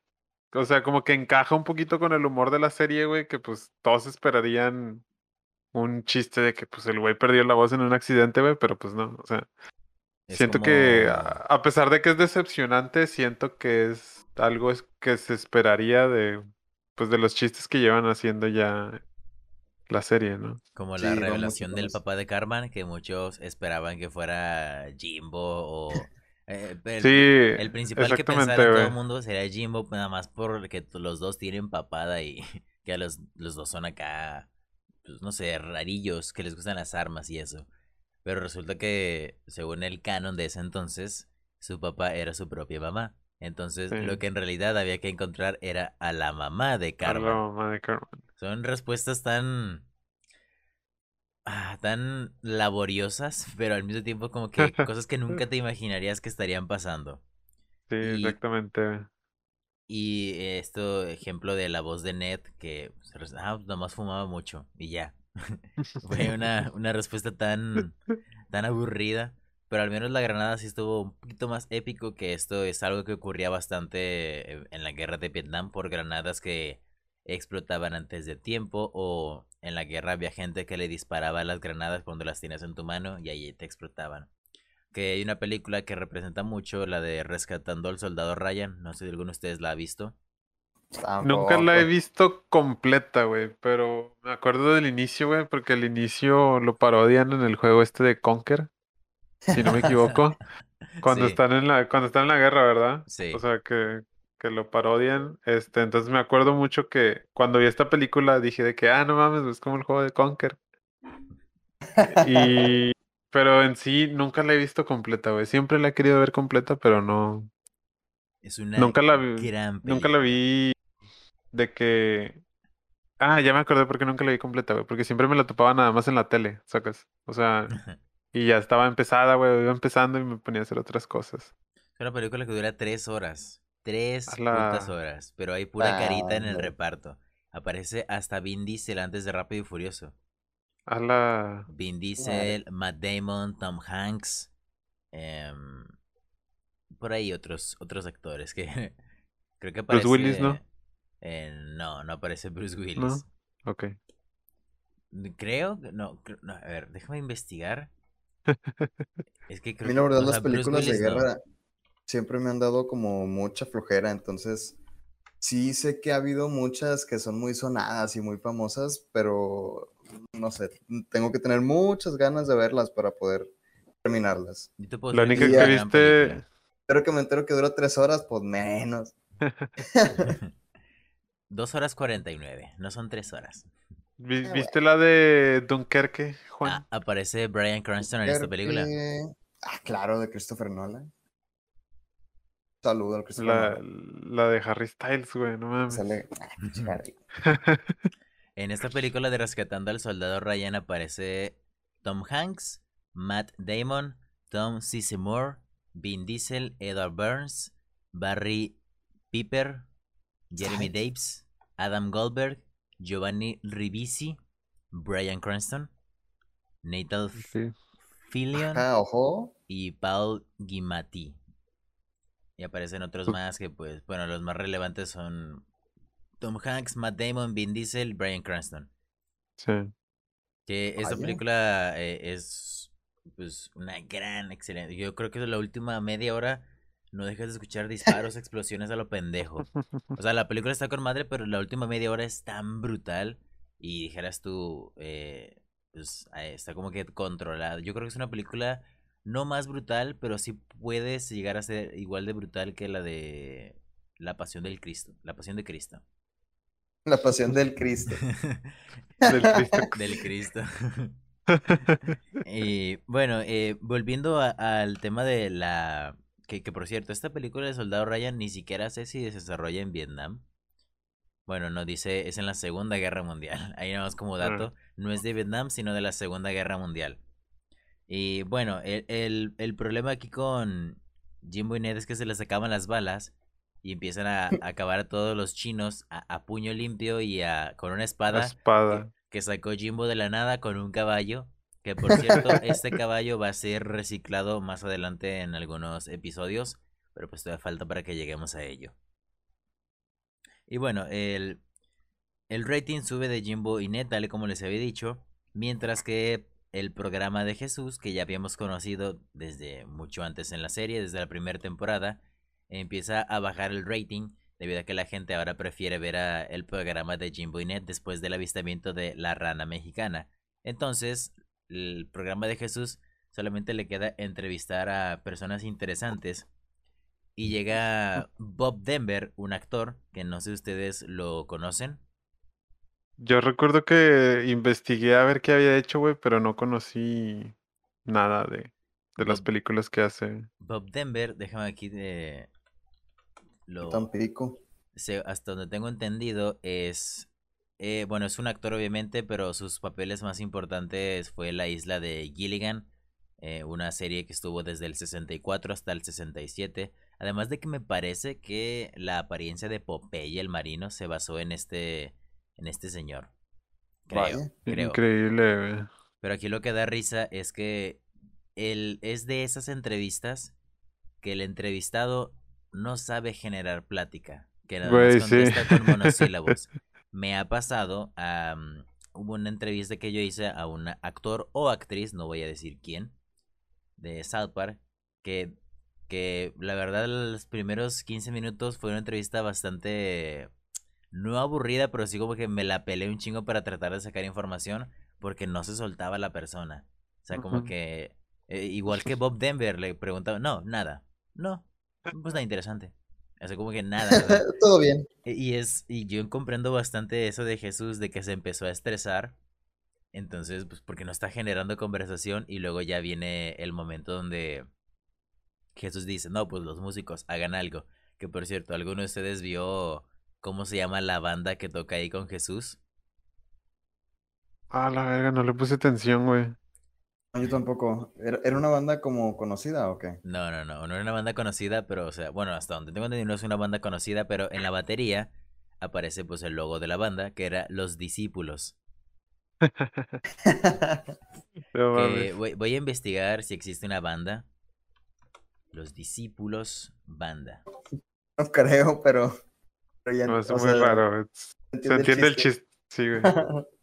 [SPEAKER 3] O sea, como que encaja un poquito con el humor de la serie, güey. Que pues todos esperarían un chiste de que pues el güey perdió la voz en un accidente, güey. Pero pues no. O sea,
[SPEAKER 1] Es
[SPEAKER 3] siento que
[SPEAKER 1] como-
[SPEAKER 3] a a pesar de que es decepcionante, siento que es algo es que se esperaría de. Pues de los chistes que llevan haciendo ya la serie, ¿no?
[SPEAKER 1] Como la revelación del papá de Carmen, que muchos esperaban que fuera Jimbo o... eh, el,
[SPEAKER 3] Sí,
[SPEAKER 1] el principal que pensara todo el mundo sería Jimbo, nada más porque los dos tienen papada y que los, los dos son acá, pues no sé, rarillos, que les gustan las armas y eso. Pero resulta que, según el canon de ese entonces, su papá era su propia mamá. Entonces,
[SPEAKER 3] Sí.
[SPEAKER 1] lo que en realidad había que encontrar era a la mamá de
[SPEAKER 3] A la
[SPEAKER 1] Carmen.
[SPEAKER 3] mamá de Carmen.
[SPEAKER 1] Son respuestas tan. ah, tan laboriosas, pero al mismo tiempo como que cosas que nunca te imaginarías que estarían pasando.
[SPEAKER 3] Sí,
[SPEAKER 1] Y-
[SPEAKER 3] exactamente.
[SPEAKER 1] Y esto, ejemplo de la voz de Ned, que res- ah, nomás fumaba mucho y ya. Fue una, una respuesta tan, tan aburrida. Pero al menos la granada sí estuvo un poquito más épico que esto es algo que ocurría bastante eh, en la guerra de Vietnam por granadas que explotaban antes de tiempo o en la guerra había gente que le disparaba las granadas cuando las tienes en tu mano y ahí te explotaban. Que hay una película que representa mucho, la de Rescatando al Soldado Ryan, no sé si alguno de ustedes la ha visto.
[SPEAKER 3] Nunca la he visto completa, güey, pero me acuerdo del inicio, güey, porque el inicio lo parodian en el juego este de Conker, si no me equivoco, cuando
[SPEAKER 1] Sí.
[SPEAKER 3] están en la, cuando están en la guerra, ¿verdad?
[SPEAKER 1] Sí.
[SPEAKER 3] O sea, que, que lo parodian, este, entonces me acuerdo mucho que cuando vi esta película dije de que, ah, no mames, es como el juego de Conker. Y, pero en sí nunca la he visto completa, güey, siempre la he querido ver completa, pero no,
[SPEAKER 1] Es una
[SPEAKER 3] Nunca la vi-
[SPEAKER 1] gran
[SPEAKER 3] Nunca la vi de que Ah, ya me acordé porque nunca la vi completa, güey. Porque siempre me la topaba nada más en la tele, sacas. O sea, y ya estaba empezada, güey. Iba empezando y me ponía a hacer otras cosas.
[SPEAKER 1] Es una película que dura tres horas. Tres
[SPEAKER 3] la-
[SPEAKER 1] putas horas. Pero hay pura carita en el
[SPEAKER 2] no.
[SPEAKER 1] reparto. Aparece hasta Vin Diesel antes de Rápido y Furioso.
[SPEAKER 3] A la.
[SPEAKER 1] Vin Diesel, Matt Damon, Tom Hanks. em, por ahí otros, otros actores que creo que aparece.
[SPEAKER 3] Bruce Willis, ¿no?
[SPEAKER 1] eh, no, no aparece Bruce Willis.
[SPEAKER 3] Ok.
[SPEAKER 1] Creo que no, no, A ver, déjame investigar. Es que
[SPEAKER 2] A
[SPEAKER 1] creo
[SPEAKER 2] mí
[SPEAKER 1] que-
[SPEAKER 2] la verdad las
[SPEAKER 1] sea,
[SPEAKER 2] películas de
[SPEAKER 1] no.
[SPEAKER 2] guerra siempre me han dado como mucha flojera, entonces sí sé que ha habido muchas que son muy sonadas y muy famosas, pero no sé, tengo que tener muchas ganas de verlas para poder terminarlas.
[SPEAKER 3] La única que viste.
[SPEAKER 1] película.
[SPEAKER 2] Pero que me entero que dura tres horas, pues menos.
[SPEAKER 1] Dos horas cuarenta y nueve, no son tres horas.
[SPEAKER 2] Ah,
[SPEAKER 3] ¿Viste la de Dunkerque, Juan?
[SPEAKER 1] Ah, aparece Brian Cranston en esta película.
[SPEAKER 2] Ah, claro, de Christopher Nolan. Saludo al Christopher
[SPEAKER 3] La,
[SPEAKER 2] Nolan.
[SPEAKER 3] la de Harry Styles, güey, no mames.
[SPEAKER 2] Sale... ah.
[SPEAKER 1] En esta película de Rescatando al Soldado Ryan aparece Tom Hanks, Matt Damon, Tom Sizemore, Vin Diesel, Edward Burns, Barry Piper, Jeremy. Daves, Adam Goldberg, Giovanni Ribisi, Brian Cranston, Nathan
[SPEAKER 3] Sí.
[SPEAKER 1] Fillion
[SPEAKER 2] Ah, ojo.
[SPEAKER 1] y Paul Giamatti. Y aparecen otros más que, pues, bueno, los más relevantes son Tom Hanks, Matt Damon, Vin Diesel, Brian Cranston.
[SPEAKER 3] Sí.
[SPEAKER 1] Que esta
[SPEAKER 2] Vaya.
[SPEAKER 1] película eh, es, pues, una gran, excelente. Yo creo que la última media hora no dejas de escuchar disparos, explosiones a lo pendejo. O sea, la película está con madre, pero la última media hora es tan brutal. Y dijeras tú, eh, pues está como que controlada. Yo creo que es una película no más brutal, pero sí puedes llegar a ser igual de brutal que la de La Pasión del Cristo. La Pasión de Cristo.
[SPEAKER 2] La pasión del Cristo.
[SPEAKER 3] Del Cristo.
[SPEAKER 1] del Cristo. Y bueno, eh, volviendo a- al tema de la... Que, que por cierto, esta película de Soldado Ryan ni siquiera sé si se desarrolla en Vietnam. Bueno, no, dice, es en la Segunda Guerra Mundial. Ahí nada más como dato, no es de Vietnam, sino de la Segunda Guerra Mundial. Y bueno, el, el, el problema aquí con Jimbo y Ned es que se les acaban las balas y empiezan a, a acabar a todos los chinos a, a puño limpio y a, con una espada
[SPEAKER 3] espada.
[SPEAKER 1] que sacó Jimbo de la nada con un caballo. Que por cierto, este caballo va a ser reciclado más adelante en algunos episodios. Pero pues todavía falta para que lleguemos a ello. Y bueno, el, el rating sube de Jimbo y Ned, tal como les había dicho. Mientras que el programa de Jesús, que ya habíamos conocido desde mucho antes en la serie, desde la primera temporada, empieza a bajar el rating debido a que la gente ahora prefiere ver a el programa de Jimbo y Ned después del avistamiento de la rana mexicana. Entonces, el programa de Jesús solamente le queda entrevistar a personas interesantes. Y llega Bob Denver, un actor que no sé si ustedes lo conocen.
[SPEAKER 3] Yo recuerdo que investigué a ver qué había hecho, güey, pero no conocí nada de, de las películas que hace.
[SPEAKER 1] Bob Denver, déjame aquí de... Lo...
[SPEAKER 2] Tampico.
[SPEAKER 1] se- hasta donde tengo entendido es eh, bueno es un actor obviamente pero sus papeles más importantes fue la isla de Gilligan eh, una serie que estuvo desde el 64 hasta el 67 además de que me parece que la apariencia de Popeye el marino se basó en este en este señor creo
[SPEAKER 2] Vaya.
[SPEAKER 1] creo
[SPEAKER 3] Increíble, güey.
[SPEAKER 1] pero aquí lo que da risa es que él es de esas entrevistas que el entrevistado no sabe generar plática, que nada más
[SPEAKER 3] sí.
[SPEAKER 1] contesta con monosílabos. Me ha pasado, hubo una entrevista que yo hice a un actor o actriz, no voy a decir quién, de South Park, que, que la verdad los primeros 15 minutos fue una entrevista bastante, no aburrida, pero sí como que me la peleé un chingo para tratar de sacar información, porque no se soltaba la persona. O sea, como que, eh, igual que Bob Denver, le preguntaba, no, nada, no, pues nada interesante. O sea, como que nada.
[SPEAKER 2] Todo bien.
[SPEAKER 1] e- y es, y yo comprendo bastante eso de Jesús, de que se empezó a estresar. Entonces, pues porque no está generando conversación y luego ya viene el momento donde Jesús dice, no, pues los músicos hagan algo. Que por cierto, ¿alguno de ustedes vio cómo se llama la banda que toca ahí con Jesús?
[SPEAKER 3] Ah, la verga, no le puse atención, güey.
[SPEAKER 2] No, Yo tampoco. ¿Era, era una banda como conocida o qué?
[SPEAKER 1] No, no, no, no era una banda conocida, pero, o sea, bueno, hasta donde tengo entendido no es una banda conocida, pero en la batería aparece pues el logo de la banda, que era Los Discípulos. Que voy, voy a investigar si existe una banda. Los Discípulos Banda.
[SPEAKER 2] No creo, pero. pero ya,
[SPEAKER 3] No, es muy
[SPEAKER 2] sea,
[SPEAKER 3] raro.
[SPEAKER 2] se
[SPEAKER 3] Se entiende el chiste. Sí, güey.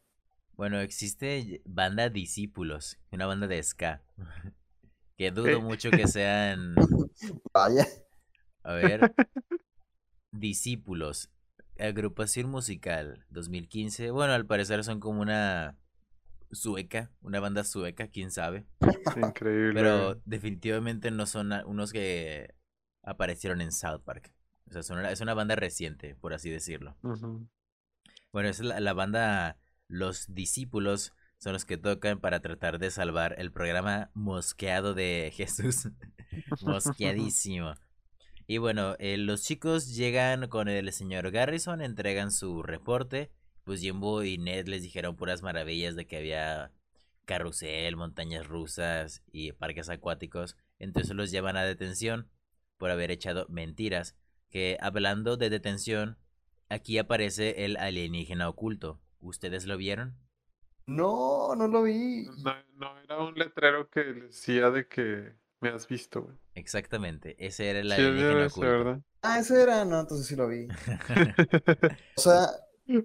[SPEAKER 1] Bueno, existe banda Discípulos, una banda de ska. Que dudo mucho que sean,
[SPEAKER 2] Vaya.
[SPEAKER 1] a ver, Discípulos, agrupación musical 2015. Bueno, al parecer son como una sueca, una banda sueca, quién sabe.
[SPEAKER 3] Increíble.
[SPEAKER 1] Pero definitivamente no son unos que aparecieron en South Park. O sea, son una- es una banda reciente, por así decirlo.
[SPEAKER 3] Ujú.
[SPEAKER 1] Bueno, es la, la banda Los Discípulos son los que tocan para tratar de salvar el programa mosqueado de Jesús. Mosqueadísimo. Y bueno, eh, los chicos llegan con el señor Garrison, entregan su reporte. Pues Jimbo y Ned les dijeron puras maravillas de que había carrusel, montañas rusas y parques acuáticos. Entonces los llevan a detención por haber echado mentiras. Que hablando de detención, aquí aparece el alienígena oculto. ¿Ustedes lo vieron?
[SPEAKER 2] No, no lo vi.
[SPEAKER 3] No, no, era un letrero que decía de que me has visto, güey.
[SPEAKER 1] Exactamente, ese era el
[SPEAKER 3] Sí,
[SPEAKER 1] alienígena oculto.
[SPEAKER 3] ¿verdad?
[SPEAKER 2] Ah, ese era. No, entonces sí lo vi. O sea,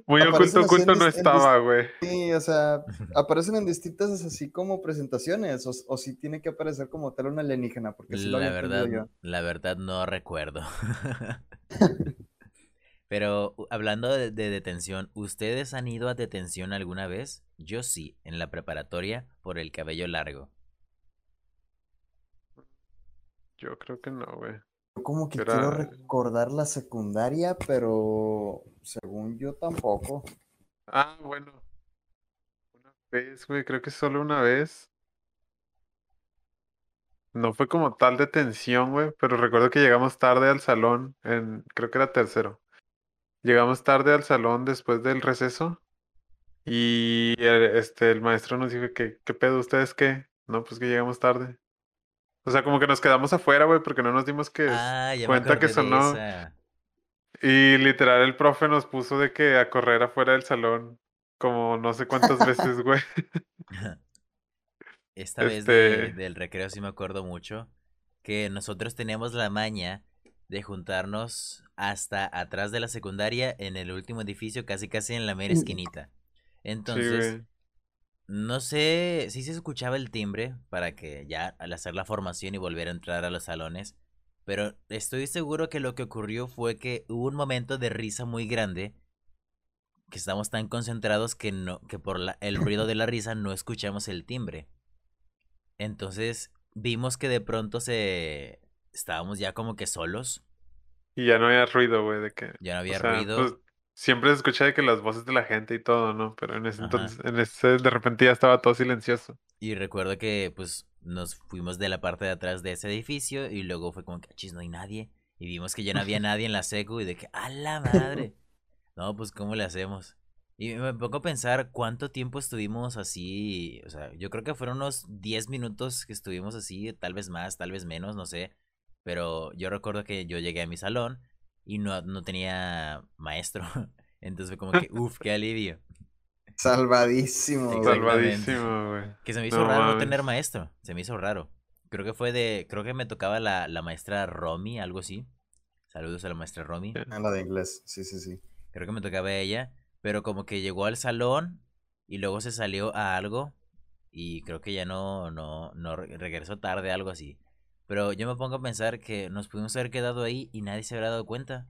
[SPEAKER 3] Muy oculto, oculto no estaba, güey.
[SPEAKER 2] sí, o sea, aparecen en distintas así como presentaciones. O, o sí tiene que aparecer como tal un alienígena, porque sí lo
[SPEAKER 1] La
[SPEAKER 2] entendido
[SPEAKER 1] verdad,
[SPEAKER 2] yo.
[SPEAKER 1] la verdad no recuerdo. Pero hablando de, de detención, ¿ustedes han ido a detención alguna vez? Yo sí, en la preparatoria por el cabello largo.
[SPEAKER 3] Yo creo que no, güey.
[SPEAKER 2] Yo como que
[SPEAKER 3] Era-
[SPEAKER 2] quiero recordar la secundaria, pero según yo tampoco.
[SPEAKER 3] Ah, bueno. Una vez, güey, creo que solo una vez. No fue como tal detención, güey, pero recuerdo que llegamos tarde al salón, en, creo que era tercero. Llegamos tarde al salón después del receso y el, este, el maestro nos dijo que, ¿qué pedo ustedes qué? No, pues que llegamos tarde. O sea, como que nos quedamos afuera, güey, porque no nos dimos que
[SPEAKER 1] Ah, ya me
[SPEAKER 3] cuenta que sonó.
[SPEAKER 1] esa.
[SPEAKER 3] Y literal el profe nos puso de que a correr afuera del salón como no sé cuántas veces, güey.
[SPEAKER 1] Esta vez de-
[SPEAKER 3] Este-
[SPEAKER 1] del recreo sí me acuerdo mucho que nosotros teníamos la maña de juntarnos hasta atrás de la secundaria en el último edificio, casi casi en la mera
[SPEAKER 2] Mm.
[SPEAKER 1] esquinita. Entonces, no sé si se escuchaba el timbre para que ya al hacer la formación y volver a entrar a los salones, pero estoy seguro que lo que ocurrió fue que hubo un momento de risa muy grande que estamos tan concentrados que no que por la- el ruido de la risa no escuchamos el timbre. Entonces, vimos que de pronto se estábamos ya como que solos,
[SPEAKER 3] Y ya no había ruido, güey, de que...
[SPEAKER 1] ya no
[SPEAKER 3] O
[SPEAKER 1] había
[SPEAKER 3] sea,
[SPEAKER 1] ruido.
[SPEAKER 3] pues, siempre se escucha de que las voces de la gente y todo, ¿no? Pero en ese
[SPEAKER 1] Ajá.
[SPEAKER 3] entonces, en ese, de repente ya estaba todo silencioso.
[SPEAKER 1] Y recuerdo que pues nos fuimos de la parte de atrás de ese edificio y luego fue como que, chis, no hay nadie. Y vimos que ya no había nadie en la secu y de que, ¡a la madre! No, pues, ¿cómo le hacemos? Y me pongo a pensar cuánto tiempo estuvimos así. O sea, yo creo que fueron unos 10 minutos que estuvimos así, tal vez más, tal vez menos, no sé. Pero yo recuerdo que yo llegué a mi salón y no, no tenía maestro. Entonces fue como que, uff, qué alivio.
[SPEAKER 2] Salvadísimo.
[SPEAKER 3] Salvadísimo, güey.
[SPEAKER 1] Que se me hizo
[SPEAKER 3] No
[SPEAKER 1] raro no tener maestro. Se me hizo raro. Creo que fue de. Creo que me tocaba la, la maestra Romy, algo así. Saludos a la maestra Romy.
[SPEAKER 2] Ah, la de inglés, sí, sí, sí.
[SPEAKER 1] Creo que me tocaba ella. Pero como que llegó al salón y luego se salió a algo. Y creo que ya no, no, no re- regresó tarde, algo así. Pero yo me pongo a pensar que nos pudimos haber quedado ahí y nadie se habrá dado cuenta.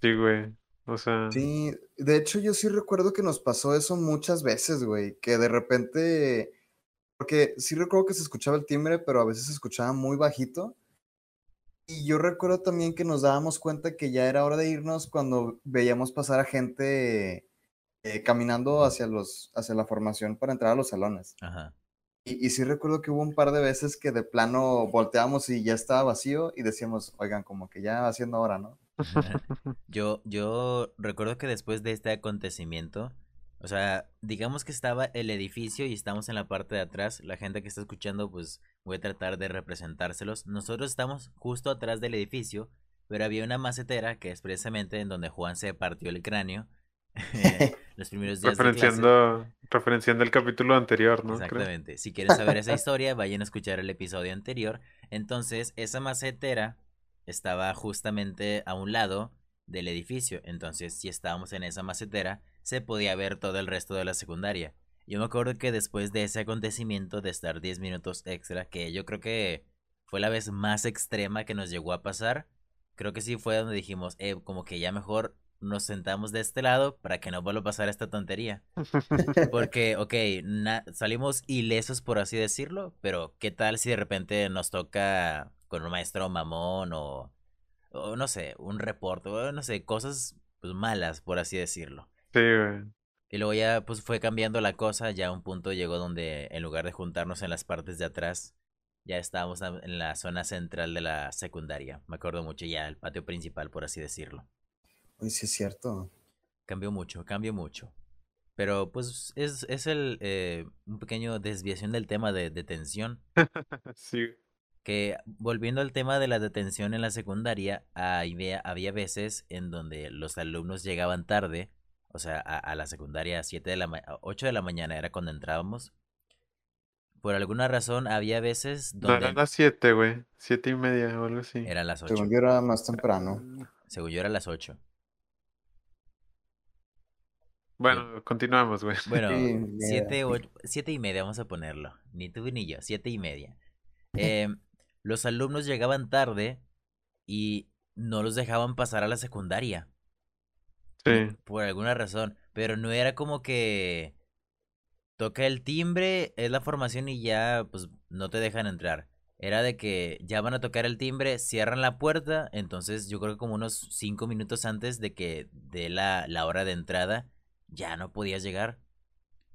[SPEAKER 3] Sí, güey. O sea,
[SPEAKER 2] Sí, de hecho yo sí recuerdo que nos pasó eso muchas veces, güey, que de repente, porque sí recuerdo que se escuchaba el timbre, pero a veces se escuchaba muy bajito. Y yo recuerdo también que nos dábamos cuenta que ya era hora de irnos cuando veíamos pasar a gente eh, caminando hacia los, hacia la formación para entrar a los salones.
[SPEAKER 1] Ajá.
[SPEAKER 2] Y, y sí recuerdo que hubo un par de veces que de plano volteábamos y ya estaba vacío y decíamos, oigan, como que ya va siendo hora, ¿no?
[SPEAKER 1] Yo, yo recuerdo que después de este acontecimiento, O sea, digamos que estaba el edificio y estamos en la parte de atrás. La gente que está escuchando, pues voy a tratar de representárselos. Nosotros estamos justo atrás del edificio, pero había una macetera que es precisamente en donde Juan se partió el cráneo. los primeros días de clase.
[SPEAKER 3] Referenciando, referenciando el capítulo anterior, ¿no? Creo.
[SPEAKER 1] Exactamente. Si quieren saber esa historia, vayan a escuchar el episodio anterior. Entonces, esa macetera estaba justamente a un lado del edificio. Entonces, si estábamos en esa macetera, se podía ver todo el resto de la secundaria. Yo me acuerdo que después de ese acontecimiento de estar 10 minutos extra, que yo creo que fue la vez más extrema que nos llegó a pasar, creo que sí fue donde dijimos, eh, como que ya mejor nos sentamos de este lado para que no vuelva a pasar esta tontería. Porque, ok, salimos ilesos por así decirlo, pero ¿qué tal si de repente nos toca con un maestro mamón o, o no sé, un reporte, o no sé, cosas pues, malas por así decirlo?
[SPEAKER 3] Sí, güey.
[SPEAKER 1] Y luego ya pues fue cambiando la cosa, ya un punto llegó donde en lugar de juntarnos en las partes de atrás, ya estábamos a- en la zona central de la secundaria. Me acuerdo mucho ya el patio principal, por así decirlo.
[SPEAKER 2] Uy, sí es cierto.
[SPEAKER 1] Cambió mucho, cambió mucho. Pero pues es, es el eh, un pequeño desviación del tema de detención.
[SPEAKER 3] Sí.
[SPEAKER 1] Que volviendo al tema de la detención en la secundaria, había, había veces en donde los alumnos llegaban tarde, o sea, a, a la secundaria a 7 de la ma- a 8 de la mañana era cuando entrábamos. Por alguna razón había veces
[SPEAKER 3] No
[SPEAKER 1] donde
[SPEAKER 3] eran las siete, güey. Siete y media o algo así.
[SPEAKER 1] eran las 8.
[SPEAKER 2] Según yo era más temprano.
[SPEAKER 1] Según yo era las 8.
[SPEAKER 3] Bueno, continuamos, güey.
[SPEAKER 1] Bueno,
[SPEAKER 2] Sí,
[SPEAKER 1] siete, o- siete y media, vamos a ponerlo. Ni tú ni yo, siete y media. Em, los alumnos llegaban tarde y no los dejaban pasar a la secundaria.
[SPEAKER 3] Sí.
[SPEAKER 1] Por alguna razón. Pero no era como que toca el timbre, es la formación y ya, pues no te dejan entrar. Era de que ya van a tocar el timbre, cierran la puerta, entonces yo creo que como unos cinco minutos antes de que de la, la hora de entrada, ya no podías llegar.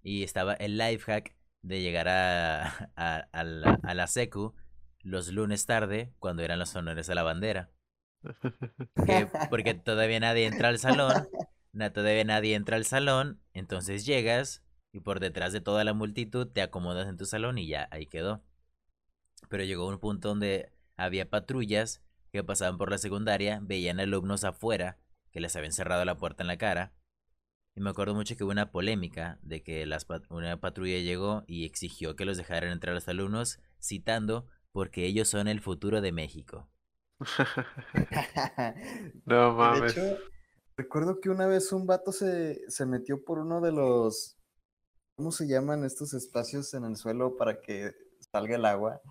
[SPEAKER 1] Y estaba el life hack de llegar a, a, a la, a la secu los lunes tarde, cuando eran los honores a la bandera. Que- porque todavía nadie entra al salón, na- todavía nadie entra al salón, entonces llegas y por detrás de toda la multitud te acomodas en tu salón y ya ahí quedó. Pero llegó un punto donde había patrullas que pasaban por la secundaria, veían alumnos afuera que les habían cerrado la puerta en la cara. Y me acuerdo mucho que hubo una polémica de que las pat- una patrulla llegó y exigió que los dejaran entrar a los alumnos, citando porque ellos son el futuro de México.
[SPEAKER 3] No
[SPEAKER 2] De
[SPEAKER 3] mames.
[SPEAKER 2] hecho, recuerdo que una vez un vato se, se metió por uno de los, ¿cómo se llaman estos espacios en el suelo para que salga el agua?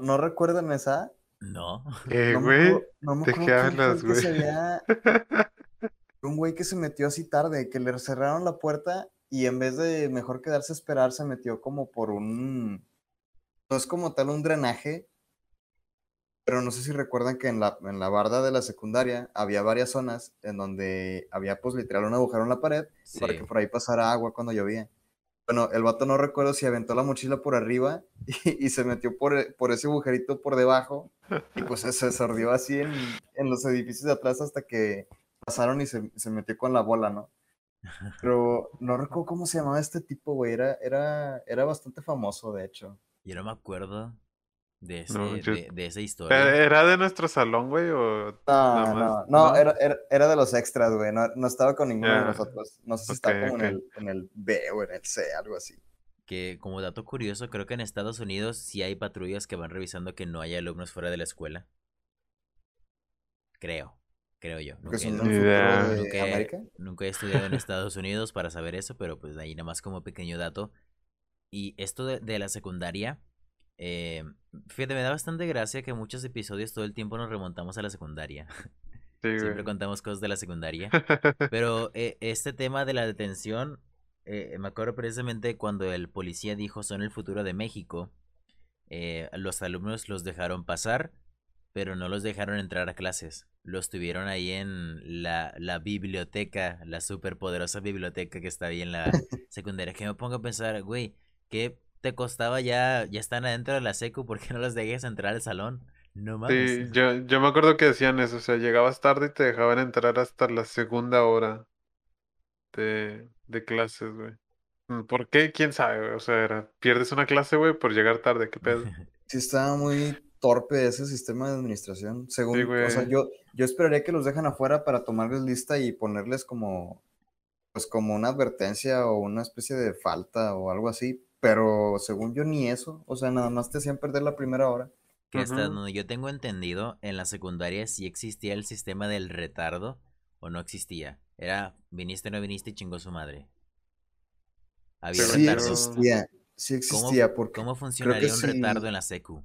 [SPEAKER 2] ¿No recuerdan esa?
[SPEAKER 1] No.
[SPEAKER 3] Eh,
[SPEAKER 2] No me
[SPEAKER 3] güey.
[SPEAKER 2] acuerdo- no me
[SPEAKER 3] ¿de qué hablas,
[SPEAKER 2] el que se
[SPEAKER 3] güey?
[SPEAKER 2] había- Un güey que se metió así tarde, que le cerraron la puerta y en vez de mejor quedarse a esperar, se metió como por un... No es como tal un drenaje, pero no sé si recuerdan que en la, en la barda de la secundaria había varias zonas en donde había pues literal un agujero en la pared para que por ahí pasara agua cuando llovía. Bueno, el vato no recuerdo si aventó la mochila por arriba y, y se metió por, e- por ese agujerito por debajo y pues se, se sordió así en, en los edificios de atrás hasta que pasaron y se, se metió con la bola, ¿no? Pero no recuerdo cómo se llamaba este tipo, güey. Era, era, era bastante famoso, de hecho.
[SPEAKER 1] Yo no me acuerdo de, ese,
[SPEAKER 3] No, yo-
[SPEAKER 1] de, de esa
[SPEAKER 3] ¿Era
[SPEAKER 1] historia.
[SPEAKER 3] era de nuestro salón, güey? ¿O
[SPEAKER 2] No,
[SPEAKER 3] nada
[SPEAKER 2] no,
[SPEAKER 3] más?
[SPEAKER 2] no, Era, era, era de los extras, güey. No, no estaba con ninguno de nosotros. No sé si estaba
[SPEAKER 3] Ok,
[SPEAKER 2] como en, el, en el B o en el C, algo así.
[SPEAKER 1] Que como dato curioso, creo que en Estados Unidos sí hay patrullas que van revisando que no haya alumnos fuera de la escuela. Creo, creo yo. Nunca,
[SPEAKER 3] idea.
[SPEAKER 2] de
[SPEAKER 1] nunca nunca he estudiado en Estados Unidos para saber eso, pero pues ahí nada más como pequeño dato. Y esto de, de la secundaria, eh, fíjate, me da bastante gracia que muchos episodios todo el tiempo nos remontamos a la secundaria.
[SPEAKER 3] Sí,
[SPEAKER 1] Siempre contamos cosas de la secundaria. Pero eh, este tema de la detención, eh, me acuerdo precisamente cuando el policía dijo son el futuro de México, eh, los alumnos los dejaron pasar, pero no los dejaron entrar a clases. Los tuvieron ahí en la, la biblioteca, la superpoderosa biblioteca que está ahí en la secundaria. Que me pongo a pensar, güey, ¿qué te costaba ya? Ya están adentro de la secu, ¿por qué no los dejes entrar al salón? No mames.
[SPEAKER 3] Sí, yo, yo me acuerdo que decían eso, o sea, llegabas tarde y te dejaban entrar hasta la segunda hora de, de clases, güey. Mm, ¿Por qué? ¿Quién sabe, güey? O sea, era, pierdes una clase, güey, por llegar tarde, ¿qué pedo?
[SPEAKER 2] Sí, estaba muy torpe ese sistema de administración. Según, o sea, yo, yo esperaría que los dejan afuera para tomarles lista y ponerles como, pues como una advertencia o una especie de falta o algo así. Pero según yo ni eso, o sea, nada más te hacían perder la primera hora.
[SPEAKER 1] Que hasta donde yo tengo entendido, en la secundaria sí existía el sistema del retardo o no existía. Era viniste, no viniste y chingó su madre. Había
[SPEAKER 2] Sí existía, sí
[SPEAKER 1] ¿Cómo,
[SPEAKER 2] existía, porque
[SPEAKER 1] cómo funcionaría un retardo en la secu?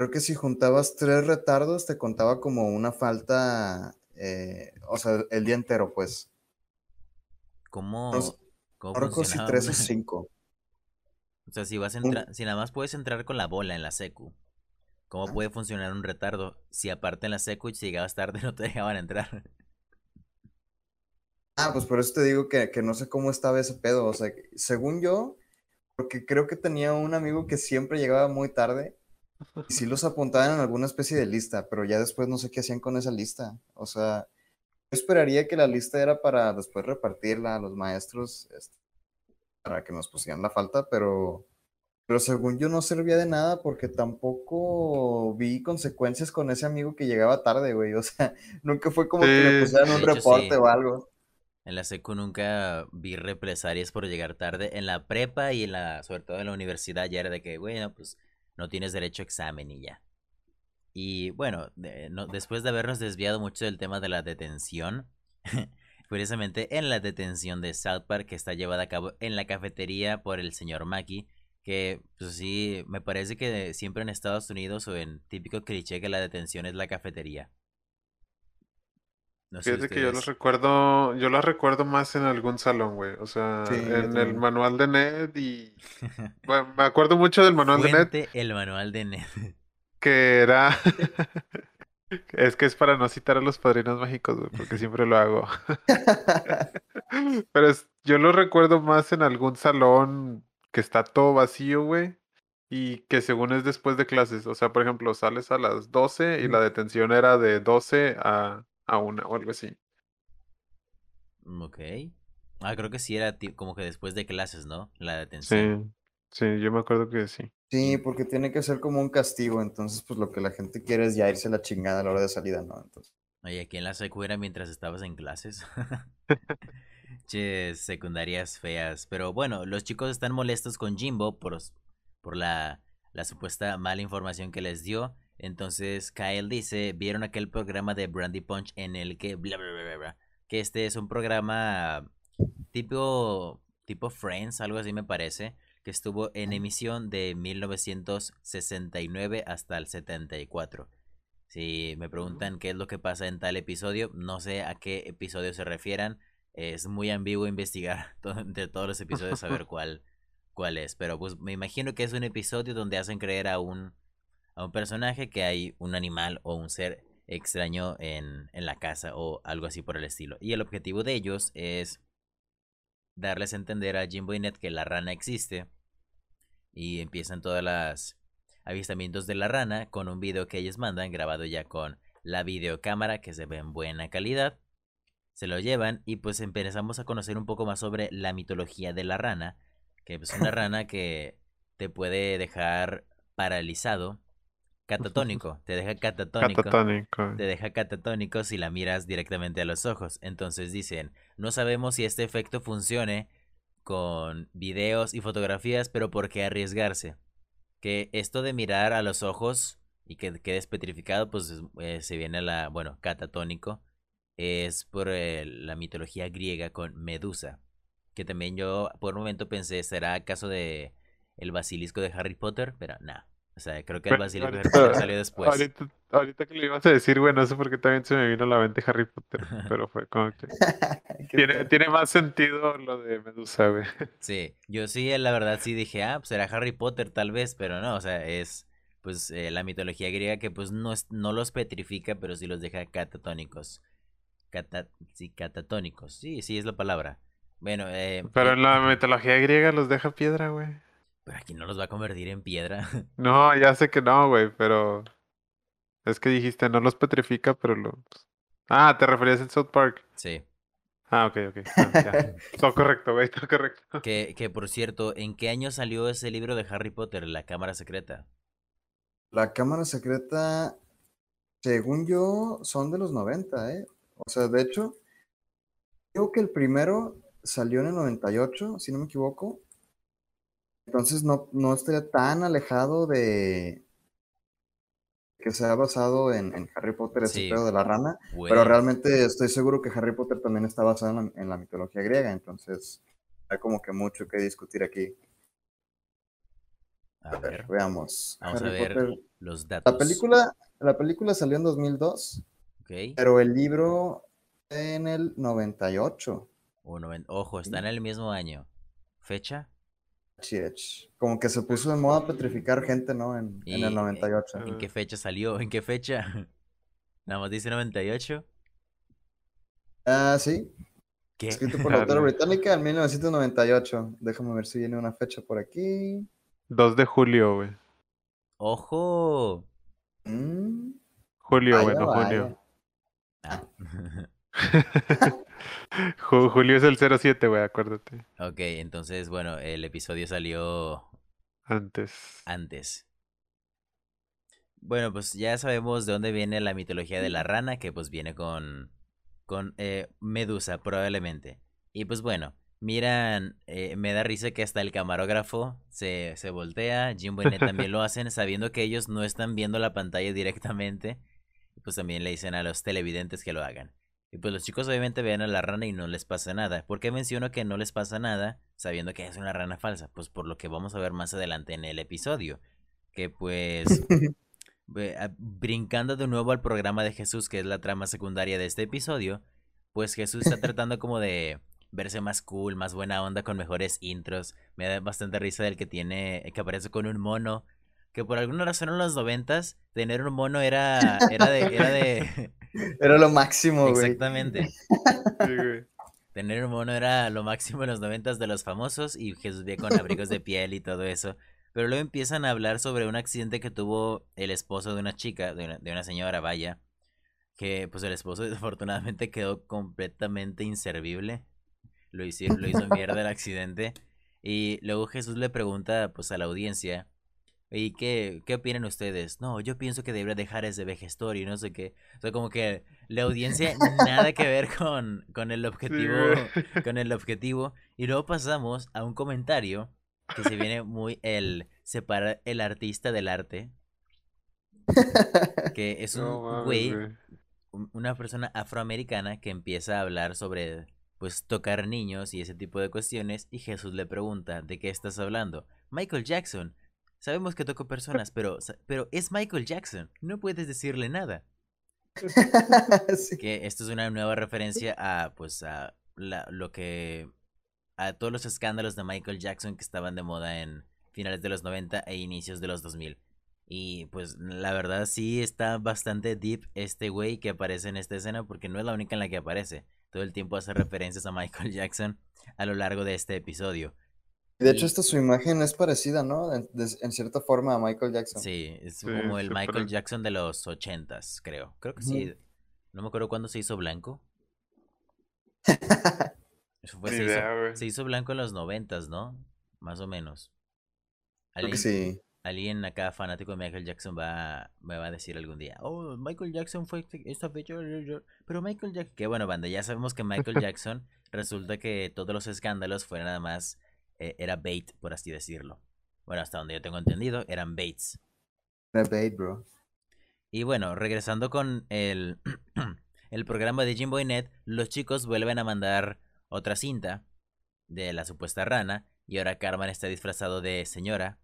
[SPEAKER 2] Creo que si juntabas tres retardos te contaba como una falta, eh, o sea, el día entero, pues. No,
[SPEAKER 1] ¿Cómo,
[SPEAKER 2] s-
[SPEAKER 1] cómo
[SPEAKER 2] no si tres o cinco.
[SPEAKER 1] O sea, si vas a entrar, si nada más puedes entrar con la bola en la secu, ¿cómo
[SPEAKER 2] Ah.
[SPEAKER 1] puede funcionar un retardo si aparte en la secu si llegabas tarde no te dejaban entrar?
[SPEAKER 2] Ah, pues por eso te digo que, que no sé cómo estaba ese pedo. O sea, que según yo, porque creo que tenía un amigo que siempre llegaba muy tarde y sí los apuntaban en alguna especie de lista, pero ya después no sé qué hacían con esa lista. O sea, yo esperaría que la lista era para después repartirla a los maestros, este, para que nos pusieran la falta, pero, pero según yo no servía de nada porque tampoco vi consecuencias con ese amigo que llegaba tarde, güey. O sea, nunca fue como que le pusieran un
[SPEAKER 1] hecho,
[SPEAKER 2] reporte
[SPEAKER 1] sí.
[SPEAKER 2] o algo.
[SPEAKER 1] En la secu nunca vi represalias por llegar tarde. En la prepa y en la, sobre todo en la universidad ya era de que, bueno, pues no tienes derecho a examen y ya. Y bueno, de- no- después de habernos desviado mucho del tema de la detención, curiosamente en la detención de South Park que está llevada a cabo en la cafetería por el señor Maki, que pues sí, me parece que siempre en Estados Unidos o en típico cliché que la detención es la cafetería. No sé
[SPEAKER 3] Fíjate que yo los recuerdo, yo las recuerdo más en algún salón, güey. O sea,
[SPEAKER 2] Sí,
[SPEAKER 3] en el manual de Ned y... Bueno, me acuerdo mucho del manual de Ned
[SPEAKER 1] el manual de Ned.
[SPEAKER 3] que era... Es que es para no citar a los padrinos mágicos, güey, porque siempre lo hago. Pero es- yo lo recuerdo más en algún salón que está todo vacío, güey, y que según es después de clases. O sea, por ejemplo, sales a las 12 y la detención era de 12 a, a 1 o algo así.
[SPEAKER 1] Ok. Ah, creo que sí era como que después de clases, ¿no? La detención.
[SPEAKER 3] Sí, sí, yo me acuerdo que sí.
[SPEAKER 2] Sí, porque tiene que ser como un castigo, entonces pues lo que la gente quiere es ya irse a la chingada a la hora de salida, ¿no? Entonces,
[SPEAKER 1] Oye, aquí en la secu era mientras estabas en clases. Che, secundarias feas. Pero bueno, los chicos están molestos con Jimbo por, por la, la supuesta mala información que les dio. Entonces Kyle dice, vieron aquel programa de Brandy Punch en el que bla bla bla bla, bla, que este es un programa tipo tipo Friends, algo así me parece, que estuvo en emisión de 1969 hasta el 74. Si me preguntan qué es lo que pasa en tal episodio, no sé a qué episodio se refieran. Es muy ambiguo investigar entre todos los episodios saber cuál cuál es, pero pues me imagino que es un episodio donde hacen creer a un a un personaje que hay un animal o un ser extraño en, en la casa o algo así por el estilo. Y el objetivo de ellos es darles a entender a Jimbo y Ned que la rana existe y empiezan todas las avistamientos de la rana con un video que ellos mandan grabado ya con la videocámara que se ve en buena calidad. Se lo llevan y pues empezamos a conocer un poco más sobre la mitología de la rana, que es una rana que te puede dejar paralizado, catatónico, te deja catatónico
[SPEAKER 3] Catatónico.
[SPEAKER 1] te deja catatónico si la miras directamente a los ojos. Entonces dicen, no sabemos si este efecto funcione con videos y fotografías, pero ¿por qué arriesgarse? Que esto de mirar a los ojos y que quedes petrificado, pues es- eh, se viene a la, bueno, catatónico, es por eh, la mitología griega con Medusa, que también yo por un momento pensé, ¿será acaso de el basilisco de Harry Potter? Pero nada. O sea, creo que el Potter salió después.
[SPEAKER 3] Ahorita, ahorita que le ibas a decir, güey, no sé por qué también se me vino a la mente Harry Potter, pero fue como que... Tiene, tiene más sentido lo de Medusa, güey.
[SPEAKER 1] Sí, yo sí, la verdad sí dije, ah, pues será Harry Potter tal vez, pero no, o sea, es pues eh, la mitología griega que pues no, es, no los petrifica, pero sí los deja catatónicos. Cata, sí, catatónicos, sí, sí es la palabra. Bueno, eh,
[SPEAKER 3] Pero
[SPEAKER 1] eh,
[SPEAKER 3] en la mitología griega los deja piedra, güey.
[SPEAKER 1] Pero aquí no los va a convertir en piedra.
[SPEAKER 3] No, ya sé que no, güey, pero... Es que dijiste, no los petrifica, pero los... Ah, te referías al South Park.
[SPEAKER 1] sí,
[SPEAKER 3] Ah, ok, ok. Ah, ya. Todo correcto, güey, todo correcto.
[SPEAKER 1] Que, que por cierto, ¿en qué año salió ese libro de Harry Potter, La Cámara Secreta?
[SPEAKER 2] La cámara secreta, según yo, son de los 90, ¿eh? O sea, de hecho, creo que el primero salió en el 98, si no me equivoco. Entonces no, no estaría tan alejado de que se ha basado en, en Harry Potter, ese
[SPEAKER 1] Sí.
[SPEAKER 2] pedo de la rana. Pero realmente estoy seguro que Harry Potter también está basado en la, en la mitología griega, entonces hay como que mucho que discutir aquí.
[SPEAKER 1] A ver,
[SPEAKER 2] Veamos.
[SPEAKER 1] vamos a
[SPEAKER 2] Harry
[SPEAKER 1] ver
[SPEAKER 2] Potter.
[SPEAKER 1] los datos.
[SPEAKER 2] La película, la película salió en 2002,
[SPEAKER 1] Ok.
[SPEAKER 2] pero el libro en el 98.
[SPEAKER 1] O noven- Ojo, está en el mismo año. ¿Fecha?
[SPEAKER 2] Como que se puso de moda petrificar gente, ¿no? En, en
[SPEAKER 1] Y,
[SPEAKER 2] el
[SPEAKER 1] eh,
[SPEAKER 2] 98.
[SPEAKER 1] ¿En qué fecha salió? ¿En qué fecha? Nada más dice 98.
[SPEAKER 2] Ah, sí.
[SPEAKER 1] ¿Qué?
[SPEAKER 2] Escrito por la autora
[SPEAKER 3] Dale.
[SPEAKER 2] británica en 1998. Déjame ver si viene una fecha por aquí.
[SPEAKER 3] 2 de julio, güey.
[SPEAKER 1] ¡Ojo!
[SPEAKER 2] Mm,
[SPEAKER 3] Julio,
[SPEAKER 2] vaya,
[SPEAKER 3] güey, no
[SPEAKER 2] vaya.
[SPEAKER 3] julio.
[SPEAKER 1] Ah.
[SPEAKER 3] Ju- Julio es el 07, güey, acuérdate.
[SPEAKER 1] ok, entonces, bueno, el episodio salió
[SPEAKER 3] Antes.
[SPEAKER 1] antes. Bueno, pues ya sabemos de dónde viene la mitología de la rana, que pues viene con, con eh, Medusa, probablemente. Y pues bueno, miran, eh, me da risa que hasta el camarógrafo se, se voltea, Ned también lo hacen, sabiendo que ellos no están viendo la pantalla directamente. Pues también le dicen a los televidentes que lo hagan. Y pues los chicos obviamente ven a la rana y no les pasa nada. ¿Por qué menciono que no les pasa nada sabiendo que es una rana falsa? Pues por lo que vamos a ver más adelante en el episodio. Que pues ve- a- brincando de nuevo al programa de Jesús, que es la trama secundaria de este episodio, pues Jesús está tratando como de verse más cool, más buena onda, con mejores intros. Me da bastante risa del que tiene, que aparece con un mono. Que por alguna razón en los noventas, tener un mono era, era de, era de,
[SPEAKER 2] Era lo máximo, güey.
[SPEAKER 1] exactamente.
[SPEAKER 3] Sí, güey.
[SPEAKER 1] Tener un mono era lo máximo en los noventas de los famosos y Jesús veía con abrigos de piel y todo eso. Pero luego empiezan a hablar sobre un accidente que tuvo el esposo de una chica, de una, de una señora, vaya. Que pues el esposo desafortunadamente quedó completamente inservible. Lo hizo, lo hizo mierda el accidente. Y luego Jesús le pregunta pues a la audiencia. ¿Y qué, qué opinan ustedes? No, yo pienso que debería dejar ese vejestor y no sé qué. O sea, como que la audiencia nada que ver con, con el objetivo con el objetivo. Y luego pasamos a un comentario que se viene muy el separar el artista del arte. Que es un güey,
[SPEAKER 3] güey.
[SPEAKER 1] un- una persona afroamericana que empieza a hablar sobre pues tocar niños y ese tipo de cuestiones y Jesús le pregunta, ¿de qué estás hablando? Michael Jackson. Sabemos que tocó personas, pero pero es Michael Jackson. No puedes decirle nada.
[SPEAKER 2] Sí.
[SPEAKER 1] Que esto es una nueva referencia a pues a la- lo que a todos los escándalos de Michael Jackson que estaban de moda en finales de los 90 e inicios de los 2000. Y pues la verdad sí está bastante deep este güey que aparece en esta escena porque no es la única en la que aparece. Todo el tiempo hace referencias a Michael Jackson a lo largo de este episodio.
[SPEAKER 2] De hecho, esta su imagen es parecida, ¿no? En, de- en cierta forma a Michael Jackson.
[SPEAKER 1] Sí, es
[SPEAKER 3] Sí,
[SPEAKER 1] como el Michael
[SPEAKER 3] parece.
[SPEAKER 1] Jackson de los ochentas, creo. Creo que sí. No me acuerdo cuándo se hizo blanco. Eso fue, se, hizo,
[SPEAKER 3] idea,
[SPEAKER 1] se hizo blanco en los noventas, ¿no? Más o menos.
[SPEAKER 2] Creo que
[SPEAKER 1] Alguien,
[SPEAKER 2] sí.
[SPEAKER 1] alguien acá fanático de Michael Jackson va, me va a decir algún día, oh, Michael Jackson fue este- esta fecha, pero Michael Jackson, que bueno, banda, ya sabemos que Michael Jackson resulta que todos los escándalos fueron nada más, eh, era bait, por así decirlo. Bueno, hasta donde yo tengo entendido, eran baits.
[SPEAKER 2] Era bait, bro.
[SPEAKER 1] Y bueno, regresando con el, el programa de Jimbo y Ned, los chicos vuelven a mandar otra cinta de la supuesta rana. Y ahora Carmen está disfrazado de señora.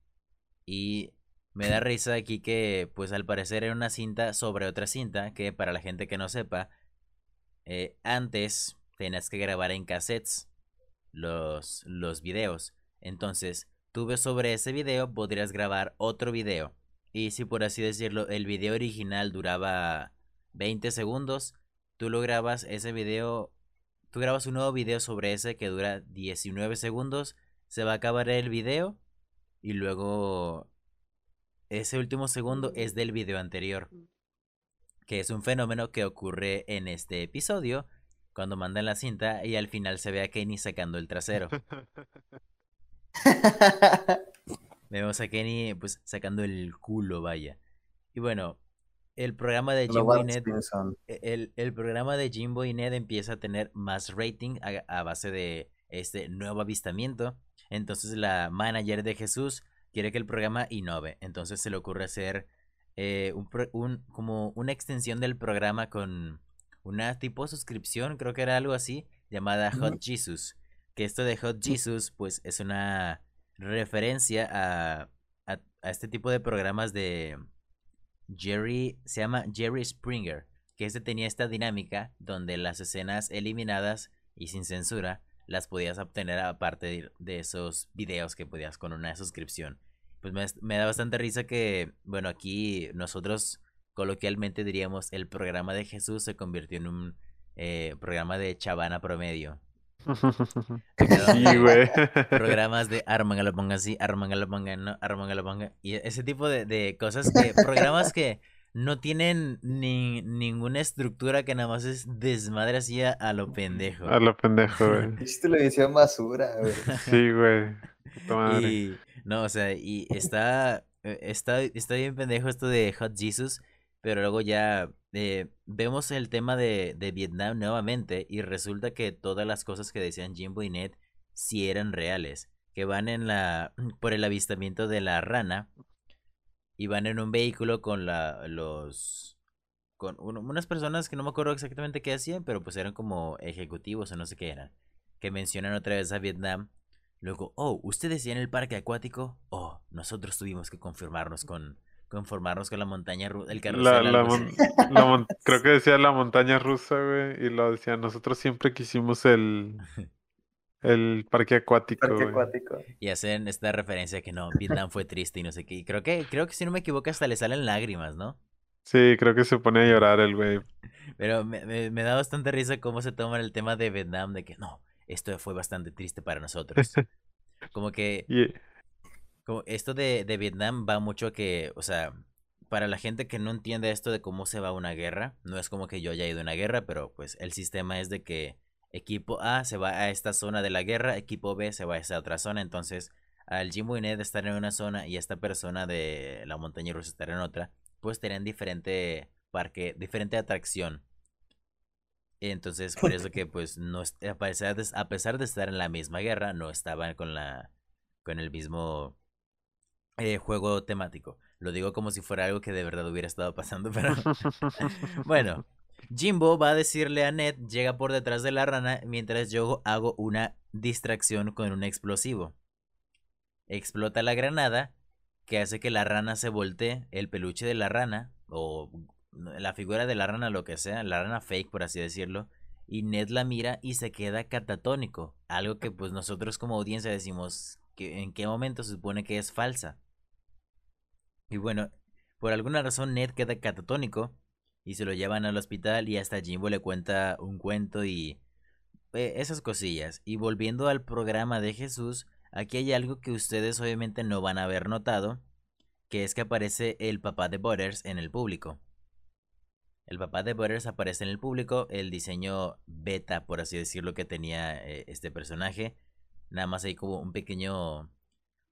[SPEAKER 1] Y me da risa aquí que, pues al parecer era una cinta sobre otra cinta. Que para la gente que no sepa, eh, antes tenías que grabar en cassettes los, los videos. Entonces, tú ves sobre ese video, podrías grabar otro video. Y si por así decirlo, el video original duraba 20 segundos, tú lo grabas ese video, tú grabas un nuevo video sobre ese que dura 19 segundos, se va a acabar el video y luego ese último segundo es del video anterior, que es un fenómeno que ocurre en este episodio cuando mandan la cinta y al final se ve a Kenny sacando el trasero. Vemos a Kenny pues sacando el culo, vaya. Y bueno, el programa de Jimbo y Ned, e, el, el, programa de Jimbo y Ned empieza a tener más rating a, base de este nuevo avistamiento. Entonces la manager de Jesús quiere que el programa innove. Entonces se le ocurre hacer eh, un, un, como una extensión del programa con una tipo suscripción, creo que era algo así, llamada Hot Jesus. Que esto de Hot Jesus, pues es una referencia a, a, este tipo de programas de Jerry, se llama Jerry Springer, que este tenía esta dinámica donde las escenas eliminadas y sin censura las podías obtener aparte de esos videos que podías con una suscripción. Pues me, me da bastante risa que, bueno, aquí nosotros coloquialmente diríamos el programa de Jesús se convirtió en un eh, programa de chavana promedio. Sí, güey. Programas de arman a la ponga así, arman a la ponga no, arman a la ponga. Y ese tipo de, cosas que, programas que no tienen ni, ninguna estructura que nada más es desmadre así a, lo pendejo.
[SPEAKER 3] A lo pendejo, güey.
[SPEAKER 2] Es televisión basura, güey.
[SPEAKER 3] Sí, güey.
[SPEAKER 1] Y, no, o sea, y está, eh, está, está bien pendejo esto de Hot Jesus, pero luego ya eh, vemos el tema de, Vietnam nuevamente y resulta que todas las cosas que decían Jimbo y Ned sí eran reales. Que van en la por el avistamiento de la rana y van en un vehículo con la los con unas personas que no me acuerdo exactamente qué hacían, pero pues eran como ejecutivos o no sé qué eran, que mencionan otra vez a Vietnam. Luego, oh, ¿ustedes decían el parque acuático? Oh, nosotros tuvimos que confirmarnos con conformarnos con la montaña rusa, el
[SPEAKER 3] creo que decía la montaña rusa, güey, y lo decía, nosotros siempre quisimos el el parque acuático.
[SPEAKER 1] Y hacen esta referencia que no, Vietnam fue triste y no sé qué. Y creo que, creo que si no me equivoco, hasta le salen lágrimas, ¿no?
[SPEAKER 3] Sí, creo que se pone a llorar el güey.
[SPEAKER 1] Pero me, da bastante risa cómo se toma el tema de Vietnam, de que no, esto fue bastante triste para nosotros. Como que esto de, de Vietnam va mucho que, o sea, para la gente que no entiende esto de cómo se va una guerra, no es como que yo haya ido a una guerra, pero pues el sistema es de que equipo A se va a esta zona de la guerra, equipo B se va a esa otra zona, entonces al Jimbo y Ned estar en una zona y esta persona de la montaña rusa estar en otra, pues tenían diferente parque, diferente atracción. Entonces, por eso que pues no a pesar de, a pesar de estar en la misma guerra, no estaban con la con el mismo eh, juego temático. Lo digo como si fuera algo que de verdad hubiera estado pasando, pero bueno. Jimbo va a decirle a Ned, llega por detrás de la rana mientras yo hago una distracción con un explosivo. Explota la granada, que hace que la rana se voltee, el peluche de la rana, o la figura de la rana, lo que sea, la rana fake, por así decirlo, y Ned la mira y se queda catatónico, algo que pues nosotros como audiencia decimos que en qué momento se supone que es falsa. Y bueno, por alguna razón Ned queda catatónico y se lo llevan al hospital y hasta Jimbo le cuenta un cuento y eh, esas cosillas. Y volviendo al programa de Jesús, aquí hay algo que ustedes obviamente no van a haber notado, que es que aparece el papá de Butters en el público. El papá de Butters aparece en el público, el diseño beta, por así decirlo, que tenía eh, este personaje. Nada más hay como un pequeño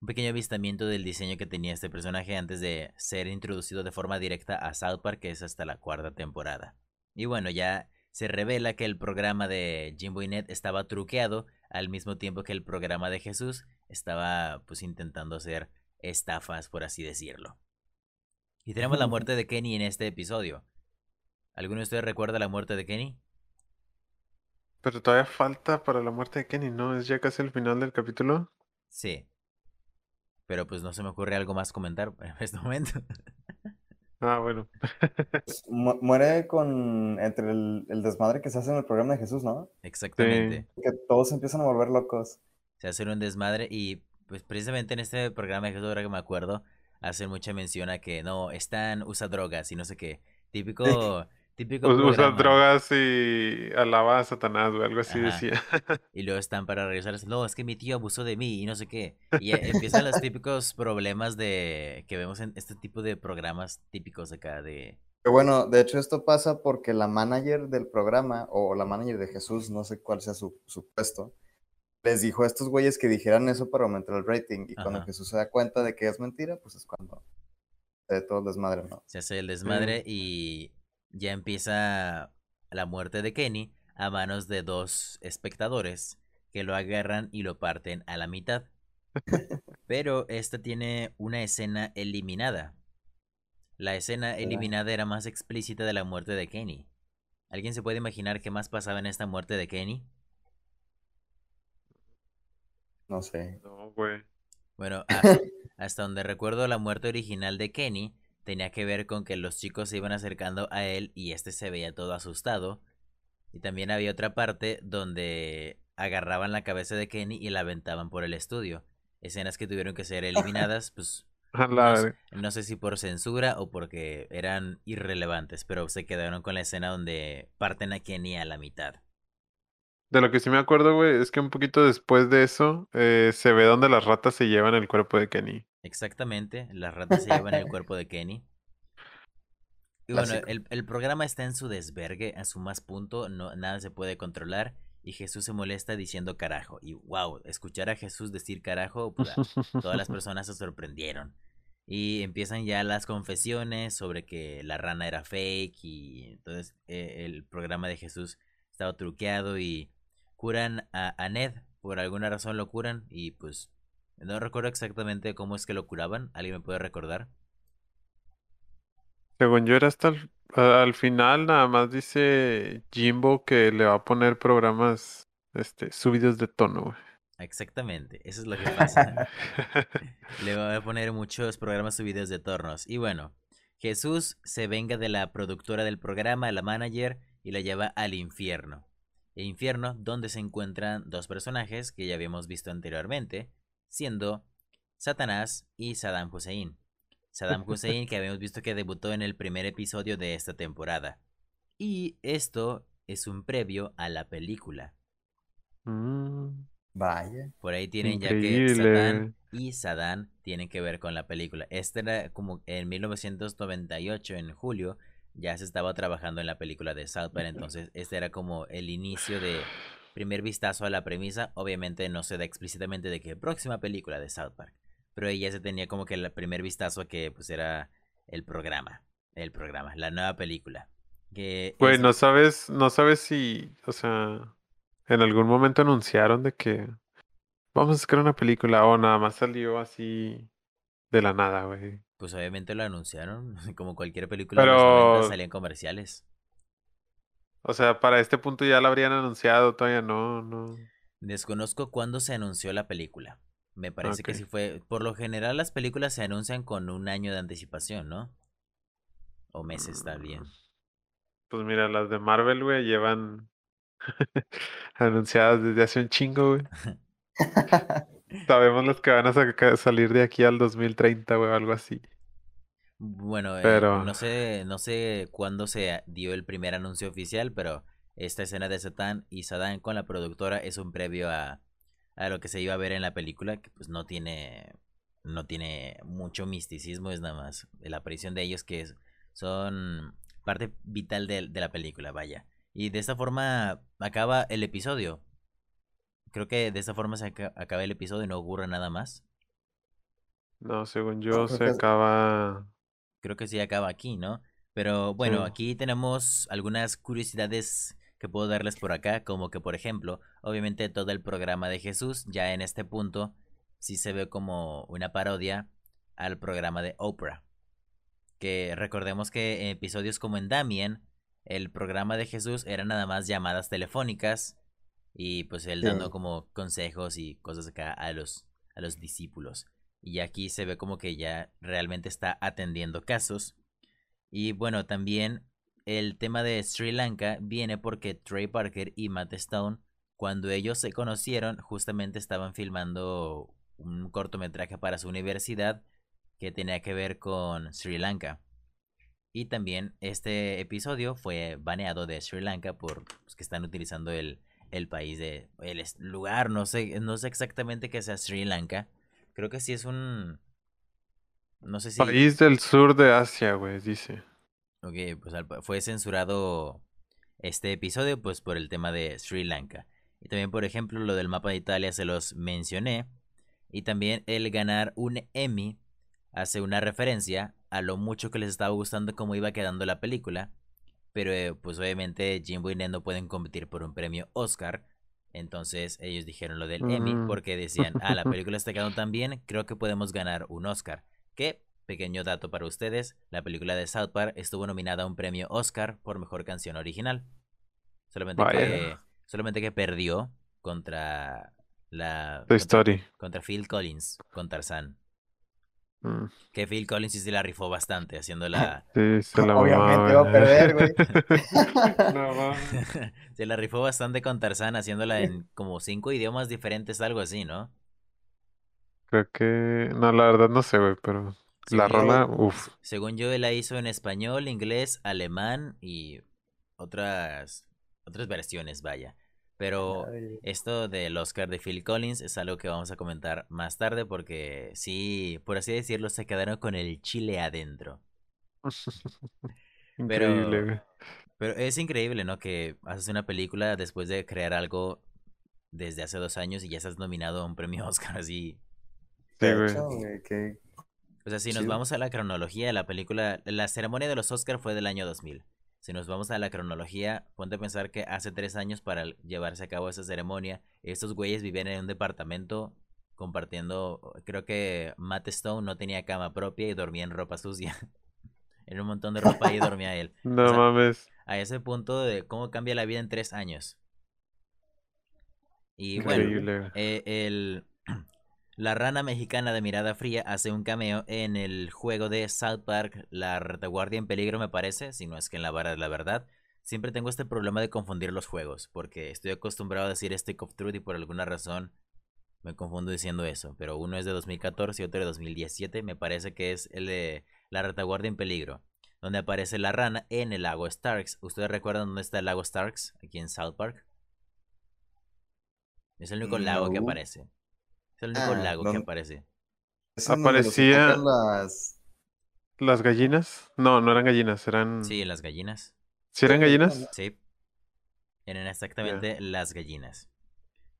[SPEAKER 1] un pequeño avistamiento del diseño que tenía este personaje antes de ser introducido de forma directa a South Park, que es hasta la cuarta temporada. Y bueno, ya se revela que el programa de Jimbo y Ned estaba truqueado al mismo tiempo que el programa de Jesús estaba pues intentando hacer estafas, por así decirlo. Y tenemos la muerte de Kenny en este episodio. ¿Alguno de ustedes recuerda la muerte de Kenny?
[SPEAKER 3] Pero todavía falta para la muerte de Kenny, ¿no? ¿Es ya casi el final del capítulo?
[SPEAKER 1] Sí. Pero pues no se me ocurre algo más comentar en este momento.
[SPEAKER 3] Ah, bueno.
[SPEAKER 2] Pues, muere con entre el, desmadre que se hace en el programa de Jesús, ¿no?
[SPEAKER 1] Exactamente.
[SPEAKER 2] Que todos empiezan a volver locos.
[SPEAKER 1] Se hace un desmadre y pues precisamente en este programa de Jesús, ahora que me acuerdo, hacen mucha mención a que no, están, usa drogas y no sé qué. Típico Típico
[SPEAKER 3] Usa drogas y alaba a Satanás, o algo así decía.
[SPEAKER 1] Y luego están para regresar, no, es que mi tío abusó de mí y no sé qué. Y empiezan los típicos problemas de que vemos en este tipo de programas típicos acá de
[SPEAKER 2] Pero bueno, de hecho esto pasa porque la manager del programa, o la manager de Jesús, no sé cuál sea su, su puesto, les dijo a estos güeyes que dijeran eso para aumentar el rating. Y cuando. Jesús se da cuenta de que es mentira, pues es cuando se todo el desmadre, ¿no?
[SPEAKER 1] Se hace el desmadre y ya empieza la muerte de Kenny a manos de dos espectadores que lo agarran y lo parten a la mitad. Pero esta tiene una escena eliminada. La escena eliminada era más explícita de la muerte de Kenny. ¿Alguien se puede imaginar qué más pasaba en esta muerte de Kenny?
[SPEAKER 2] No sé.
[SPEAKER 3] No, güey.
[SPEAKER 1] Bueno, hasta, hasta donde recuerdo la muerte original de Kenny tenía que ver con que los chicos se iban acercando a él y este se veía todo asustado. Y también había otra parte donde agarraban la cabeza de Kenny y la aventaban por el estudio. Escenas que tuvieron que ser eliminadas, pues sé- no sé si por censura o porque eran irrelevantes, pero se quedaron con la escena donde parten a Kenny a la mitad.
[SPEAKER 3] De lo que sí me acuerdo, güey, es que un poquito después de eso eh, se ve donde las ratas se llevan el cuerpo de Kenny.
[SPEAKER 1] Exactamente, las ratas se llevan el cuerpo de Kenny. Y bueno, el, el programa está en su desvergue, a su más punto, no, nada se puede controlar y Jesús se molesta diciendo carajo. Y wow, escuchar a Jesús decir carajo, pues, a- todas las personas se sorprendieron. Y empiezan ya las confesiones sobre que la rana era fake y entonces eh, el programa de Jesús estaba truqueado y curan a, a Ned, por alguna razón lo curan y pues no recuerdo exactamente cómo es que lo curaban, ¿alguien me puede recordar?
[SPEAKER 3] Según yo era hasta el, al final, nada más dice Jimbo que le va a poner programas este, subidos de tono, güey.
[SPEAKER 1] Exactamente, eso es lo que pasa. Le voy a poner muchos programas subidos de tornos. Y bueno, Jesús se venga de la productora del programa, la manager, y la lleva al infierno. El infierno donde se encuentran dos personajes que ya habíamos visto anteriormente, siendo Satanás y Saddam Hussein. Saddam Hussein que habíamos visto que debutó en el primer episodio de esta temporada. Y esto es un previo a la película.
[SPEAKER 3] Mm,
[SPEAKER 2] Vaya.
[SPEAKER 1] Por ahí tienen ya que. Satán y Sadán tienen que ver con la película. Este era como en 1998, en julio, ya se estaba trabajando en la película de South Park. Entonces, este era como el inicio de primer vistazo a la premisa. Obviamente no se da explícitamente de que próxima película de South Park. Pero ya se tenía como que el primer vistazo a que pues era el programa. El programa, la nueva película. Que
[SPEAKER 3] Güey,
[SPEAKER 1] es-
[SPEAKER 3] no sabes, no sabes si, o sea, en algún momento anunciaron de que vamos a sacar una película o nada más salió así de la nada, güey.
[SPEAKER 1] Pues obviamente lo anunciaron. Como cualquier película de los
[SPEAKER 3] Pero-
[SPEAKER 1] 90 salían comerciales.
[SPEAKER 3] O sea, para este punto ya la habrían anunciado, todavía no, no.
[SPEAKER 1] Desconozco cuándo se anunció la película. Me parece que sí fue. Por lo general, las películas se anuncian con un año de anticipación, ¿no? O meses, está bien.
[SPEAKER 3] Pues mira, las de Marvel, güey, llevan anunciadas desde hace un chingo, güey. Sabemos los que van a salir de aquí al 2030, güey, o algo así.
[SPEAKER 1] Bueno, eh, no sé, no sé cuándo se dio el primer anuncio oficial, pero esta escena de Satán y Sadán con la productora es un previo a, a lo que se iba a ver en la película, que pues no tiene, no tiene mucho misticismo, es nada más la aparición de ellos que es- son parte vital de, de la película, vaya. Y de esta forma acaba el episodio. Creo que de esta forma se aca- acaba el episodio y no ocurre nada más.
[SPEAKER 3] No, según yo se acaba.
[SPEAKER 1] Creo que sí acaba aquí, ¿no? Pero bueno,
[SPEAKER 3] Sí.
[SPEAKER 1] aquí tenemos algunas curiosidades que puedo darles por acá, como que por ejemplo, obviamente todo el programa de Jesús ya en este punto sí se ve como una parodia al programa de Oprah. Que recordemos que en episodios como en Damien, el programa de Jesús era nada más llamadas telefónicas y pues él
[SPEAKER 2] Sí.
[SPEAKER 1] dando como consejos y cosas acá a los, a los discípulos. Y aquí se ve como que ya realmente está atendiendo casos. Y bueno, también el tema de Sri Lanka viene porque Trey Parker y Matt Stone, cuando ellos se conocieron, justamente estaban filmando un cortometraje para su universidad que tenía que ver con Sri Lanka. Y también este episodio fue baneado de Sri Lanka por pues, que están utilizando el, el país de el lugar, no sé, no sé exactamente que sea Sri Lanka. Creo que sí es un no sé si
[SPEAKER 3] País del sur de Asia, güey, dice.
[SPEAKER 1] Ok, pues fue censurado este episodio pues por el tema de Sri Lanka. Y también, por ejemplo, lo del mapa de Italia se los mencioné. Y también el ganar un Emmy hace una referencia a lo mucho que les estaba gustando cómo iba quedando la película. Pero eh, pues obviamente Jimbo y Ned no pueden competir por un premio Oscar. Entonces ellos dijeron lo del Emmy mm. porque decían, ah, la película está quedando tan bien, creo que podemos ganar un Oscar. Que, pequeño dato para ustedes, la película de South Park estuvo nominada a un premio Oscar por mejor canción original. Solamente que solamente que perdió contra la contra, Phil Collins con Tarzán. Mm. Que Phil Collins sí se la rifó bastante haciendo la...
[SPEAKER 3] Sí, se la
[SPEAKER 2] Obviamente va a perder, güey.
[SPEAKER 1] no, se la rifó bastante con Tarzán haciéndola en como cinco idiomas diferentes, algo así, ¿no?
[SPEAKER 3] Creo que... No, la verdad no sé, güey, pero... la rola, uff.
[SPEAKER 1] Según yo, él la hizo en español, inglés, alemán y otras otras versiones, vaya. Pero esto del Oscar de Phil Collins es algo que vamos a comentar más tarde porque sí, por así decirlo, se quedaron con el chile adentro. pero, pero es increíble, ¿no? Que haces una película después de crear algo desde hace dos años y ya estás nominado a un premio Oscar así.
[SPEAKER 3] Sí, güey.
[SPEAKER 1] O sea, si nos vamos a la cronología de la película, la ceremonia de los Oscar fue del año 2000. Si nos vamos a la cronología, ponte a pensar que hace tres años para llevarse a cabo esa ceremonia, estos güeyes vivían en un departamento compartiendo, creo que Matt Stone no tenía cama propia y dormía en ropa sucia. en un montón de ropa y dormía él.
[SPEAKER 3] No mames.
[SPEAKER 1] A ese punto de cómo cambia la vida en tres años. Y bueno, eh, el, la rana mexicana de mirada fría hace un cameo en el juego de South Park, La retaguardia en peligro me parece, si no es que en la vara de la verdad. Siempre tengo este problema de confundir los juegos, porque estoy acostumbrado a decir Stick of Truth y por alguna razón me confundo diciendo eso. Pero uno es de 2014 y otro de 2017, me parece que es el de La retaguardia en peligro, donde aparece la rana en el lago Starks. ¿Ustedes recuerdan dónde está el lago Starks? Aquí en South Park. Es el único lago que aparece. Es el único ah, lago que aparece.
[SPEAKER 3] Aparecía las... las gallinas. No, no eran gallinas, eran.
[SPEAKER 1] Sí, las gallinas.
[SPEAKER 3] ¿Sí eran gallinas?
[SPEAKER 1] Sí. Eran exactamente las gallinas.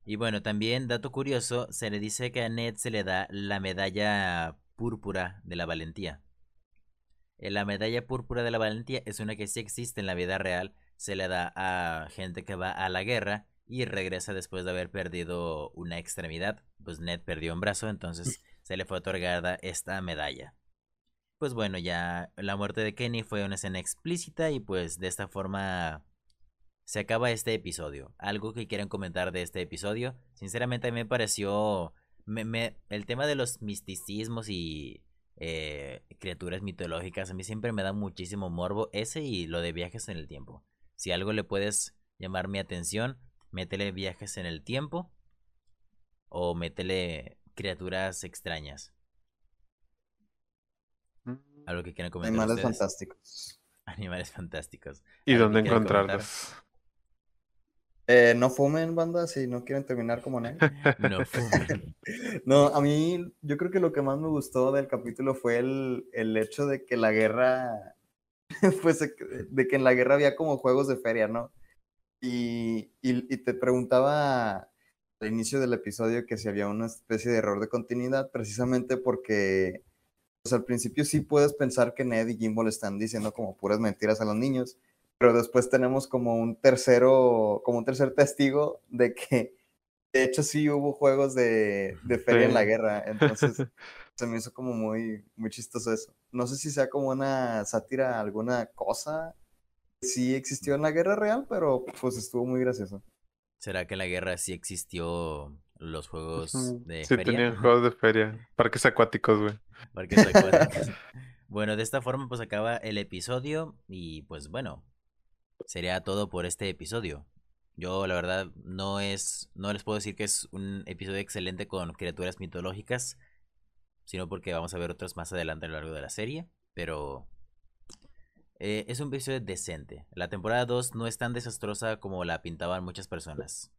[SPEAKER 1] Y bueno, también, dato curioso, se le dice que a Ned se le da la medalla púrpura de la valentía. Eh, la medalla púrpura de la valentía es una que sí existe en la vida real. Se le da a gente que va a la guerra y regresa después de haber perdido una extremidad. Pues Ned perdió un brazo, entonces se le fue otorgada esta medalla. Pues bueno, ya la muerte de Kenny fue una escena explícita y pues de esta forma se acaba este episodio. Algo que quieran comentar de este episodio. Sinceramente a mí me pareció me, el tema de los misticismos y eh, criaturas mitológicas a mí siempre me da muchísimo morbo ese y lo de viajes en el tiempo. Si algo le puedes llamar mi atención, métele viajes en el tiempo o métele criaturas extrañas.
[SPEAKER 2] Mm. Algo que quieran comentar. Animales fantásticos.
[SPEAKER 1] Animales fantásticos.
[SPEAKER 3] ¿Y dónde encontrarlos?
[SPEAKER 2] Eh, no fumen, banda, si no quieren terminar como Ned.
[SPEAKER 1] no fumen.
[SPEAKER 2] no, a mí, yo creo que lo que más me gustó del capítulo fue el, el hecho de que la guerra, pues, de que en la guerra había como juegos de feria, ¿no? Y, y, te preguntaba al inicio del episodio que si había una especie de error de continuidad, precisamente porque pues, al principio sí puedes pensar que Ned y Jimbo le están diciendo como puras mentiras a los niños, pero después tenemos como un tercero, como un tercer testigo de que de hecho sí hubo juegos de, de feria en la guerra, entonces se me hizo como muy, muy chistoso eso. No sé si sea como una sátira a alguna cosa sí existió en la guerra real, pero pues estuvo muy gracioso.
[SPEAKER 1] ¿Será que en la guerra sí existió los juegos de
[SPEAKER 3] sí,
[SPEAKER 1] feria?
[SPEAKER 3] Sí, tenían juegos de feria. Parques acuáticos, güey.
[SPEAKER 1] Parques acuáticos. bueno, de esta forma pues acaba el episodio y pues bueno, sería todo por este episodio. Yo la verdad no es, no les puedo decir que es un episodio excelente con criaturas mitológicas, sino porque vamos a ver otros más adelante a lo largo de la serie, pero eh, es un episodio decente. La temporada 2 no es tan desastrosa como la pintaban muchas personas.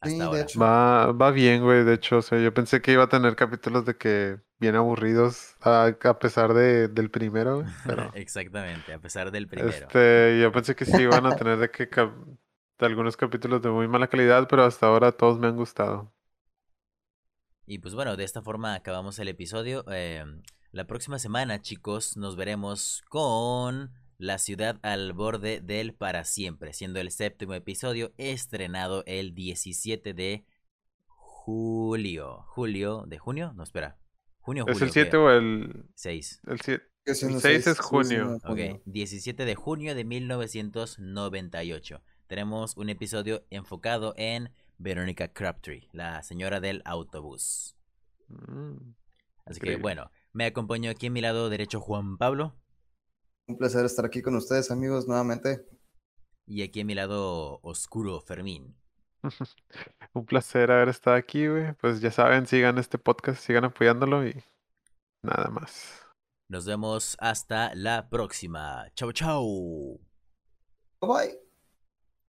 [SPEAKER 1] hasta
[SPEAKER 2] Sí, de
[SPEAKER 1] ahora.
[SPEAKER 2] hecho.
[SPEAKER 3] Va, va bien, güey. De hecho, o sea, yo pensé que iba a tener capítulos de que bien aburridos a, a pesar de, del primero, pero
[SPEAKER 1] Exactamente, a pesar del primero.
[SPEAKER 3] este, yo pensé que sí iban a tener de que cap- de algunos capítulos de muy mala calidad, pero hasta ahora todos me han gustado.
[SPEAKER 1] Y pues bueno, de esta forma acabamos el episodio. Eh, la próxima semana, chicos, nos veremos con La ciudad al borde del para siempre, siendo el séptimo episodio estrenado el 17 de julio. ¿Julio? ¿De junio? No, espera. ¿Junio
[SPEAKER 3] ¿Es
[SPEAKER 1] julio?
[SPEAKER 3] el 7 o el,
[SPEAKER 1] 6.
[SPEAKER 3] el 7?
[SPEAKER 2] Que siendo
[SPEAKER 3] El seis es
[SPEAKER 2] sí,
[SPEAKER 3] junio.
[SPEAKER 1] Ok,
[SPEAKER 2] junio.
[SPEAKER 1] 17 de junio de 1998. Tenemos un episodio enfocado en Verónica Crabtree, la señora del autobús.
[SPEAKER 3] Mm,
[SPEAKER 1] Así que bueno, me acompañó aquí a mi lado derecho Juan Pablo
[SPEAKER 2] Un placer estar aquí con ustedes, amigos, nuevamente.
[SPEAKER 1] y aquí a mi lado oscuro Fermín.
[SPEAKER 3] Un placer haber estado aquí, güey. Pues ya saben, sigan este podcast, sigan apoyándolo y nada más.
[SPEAKER 1] Nos vemos hasta la próxima. Chau chau.
[SPEAKER 2] Bye.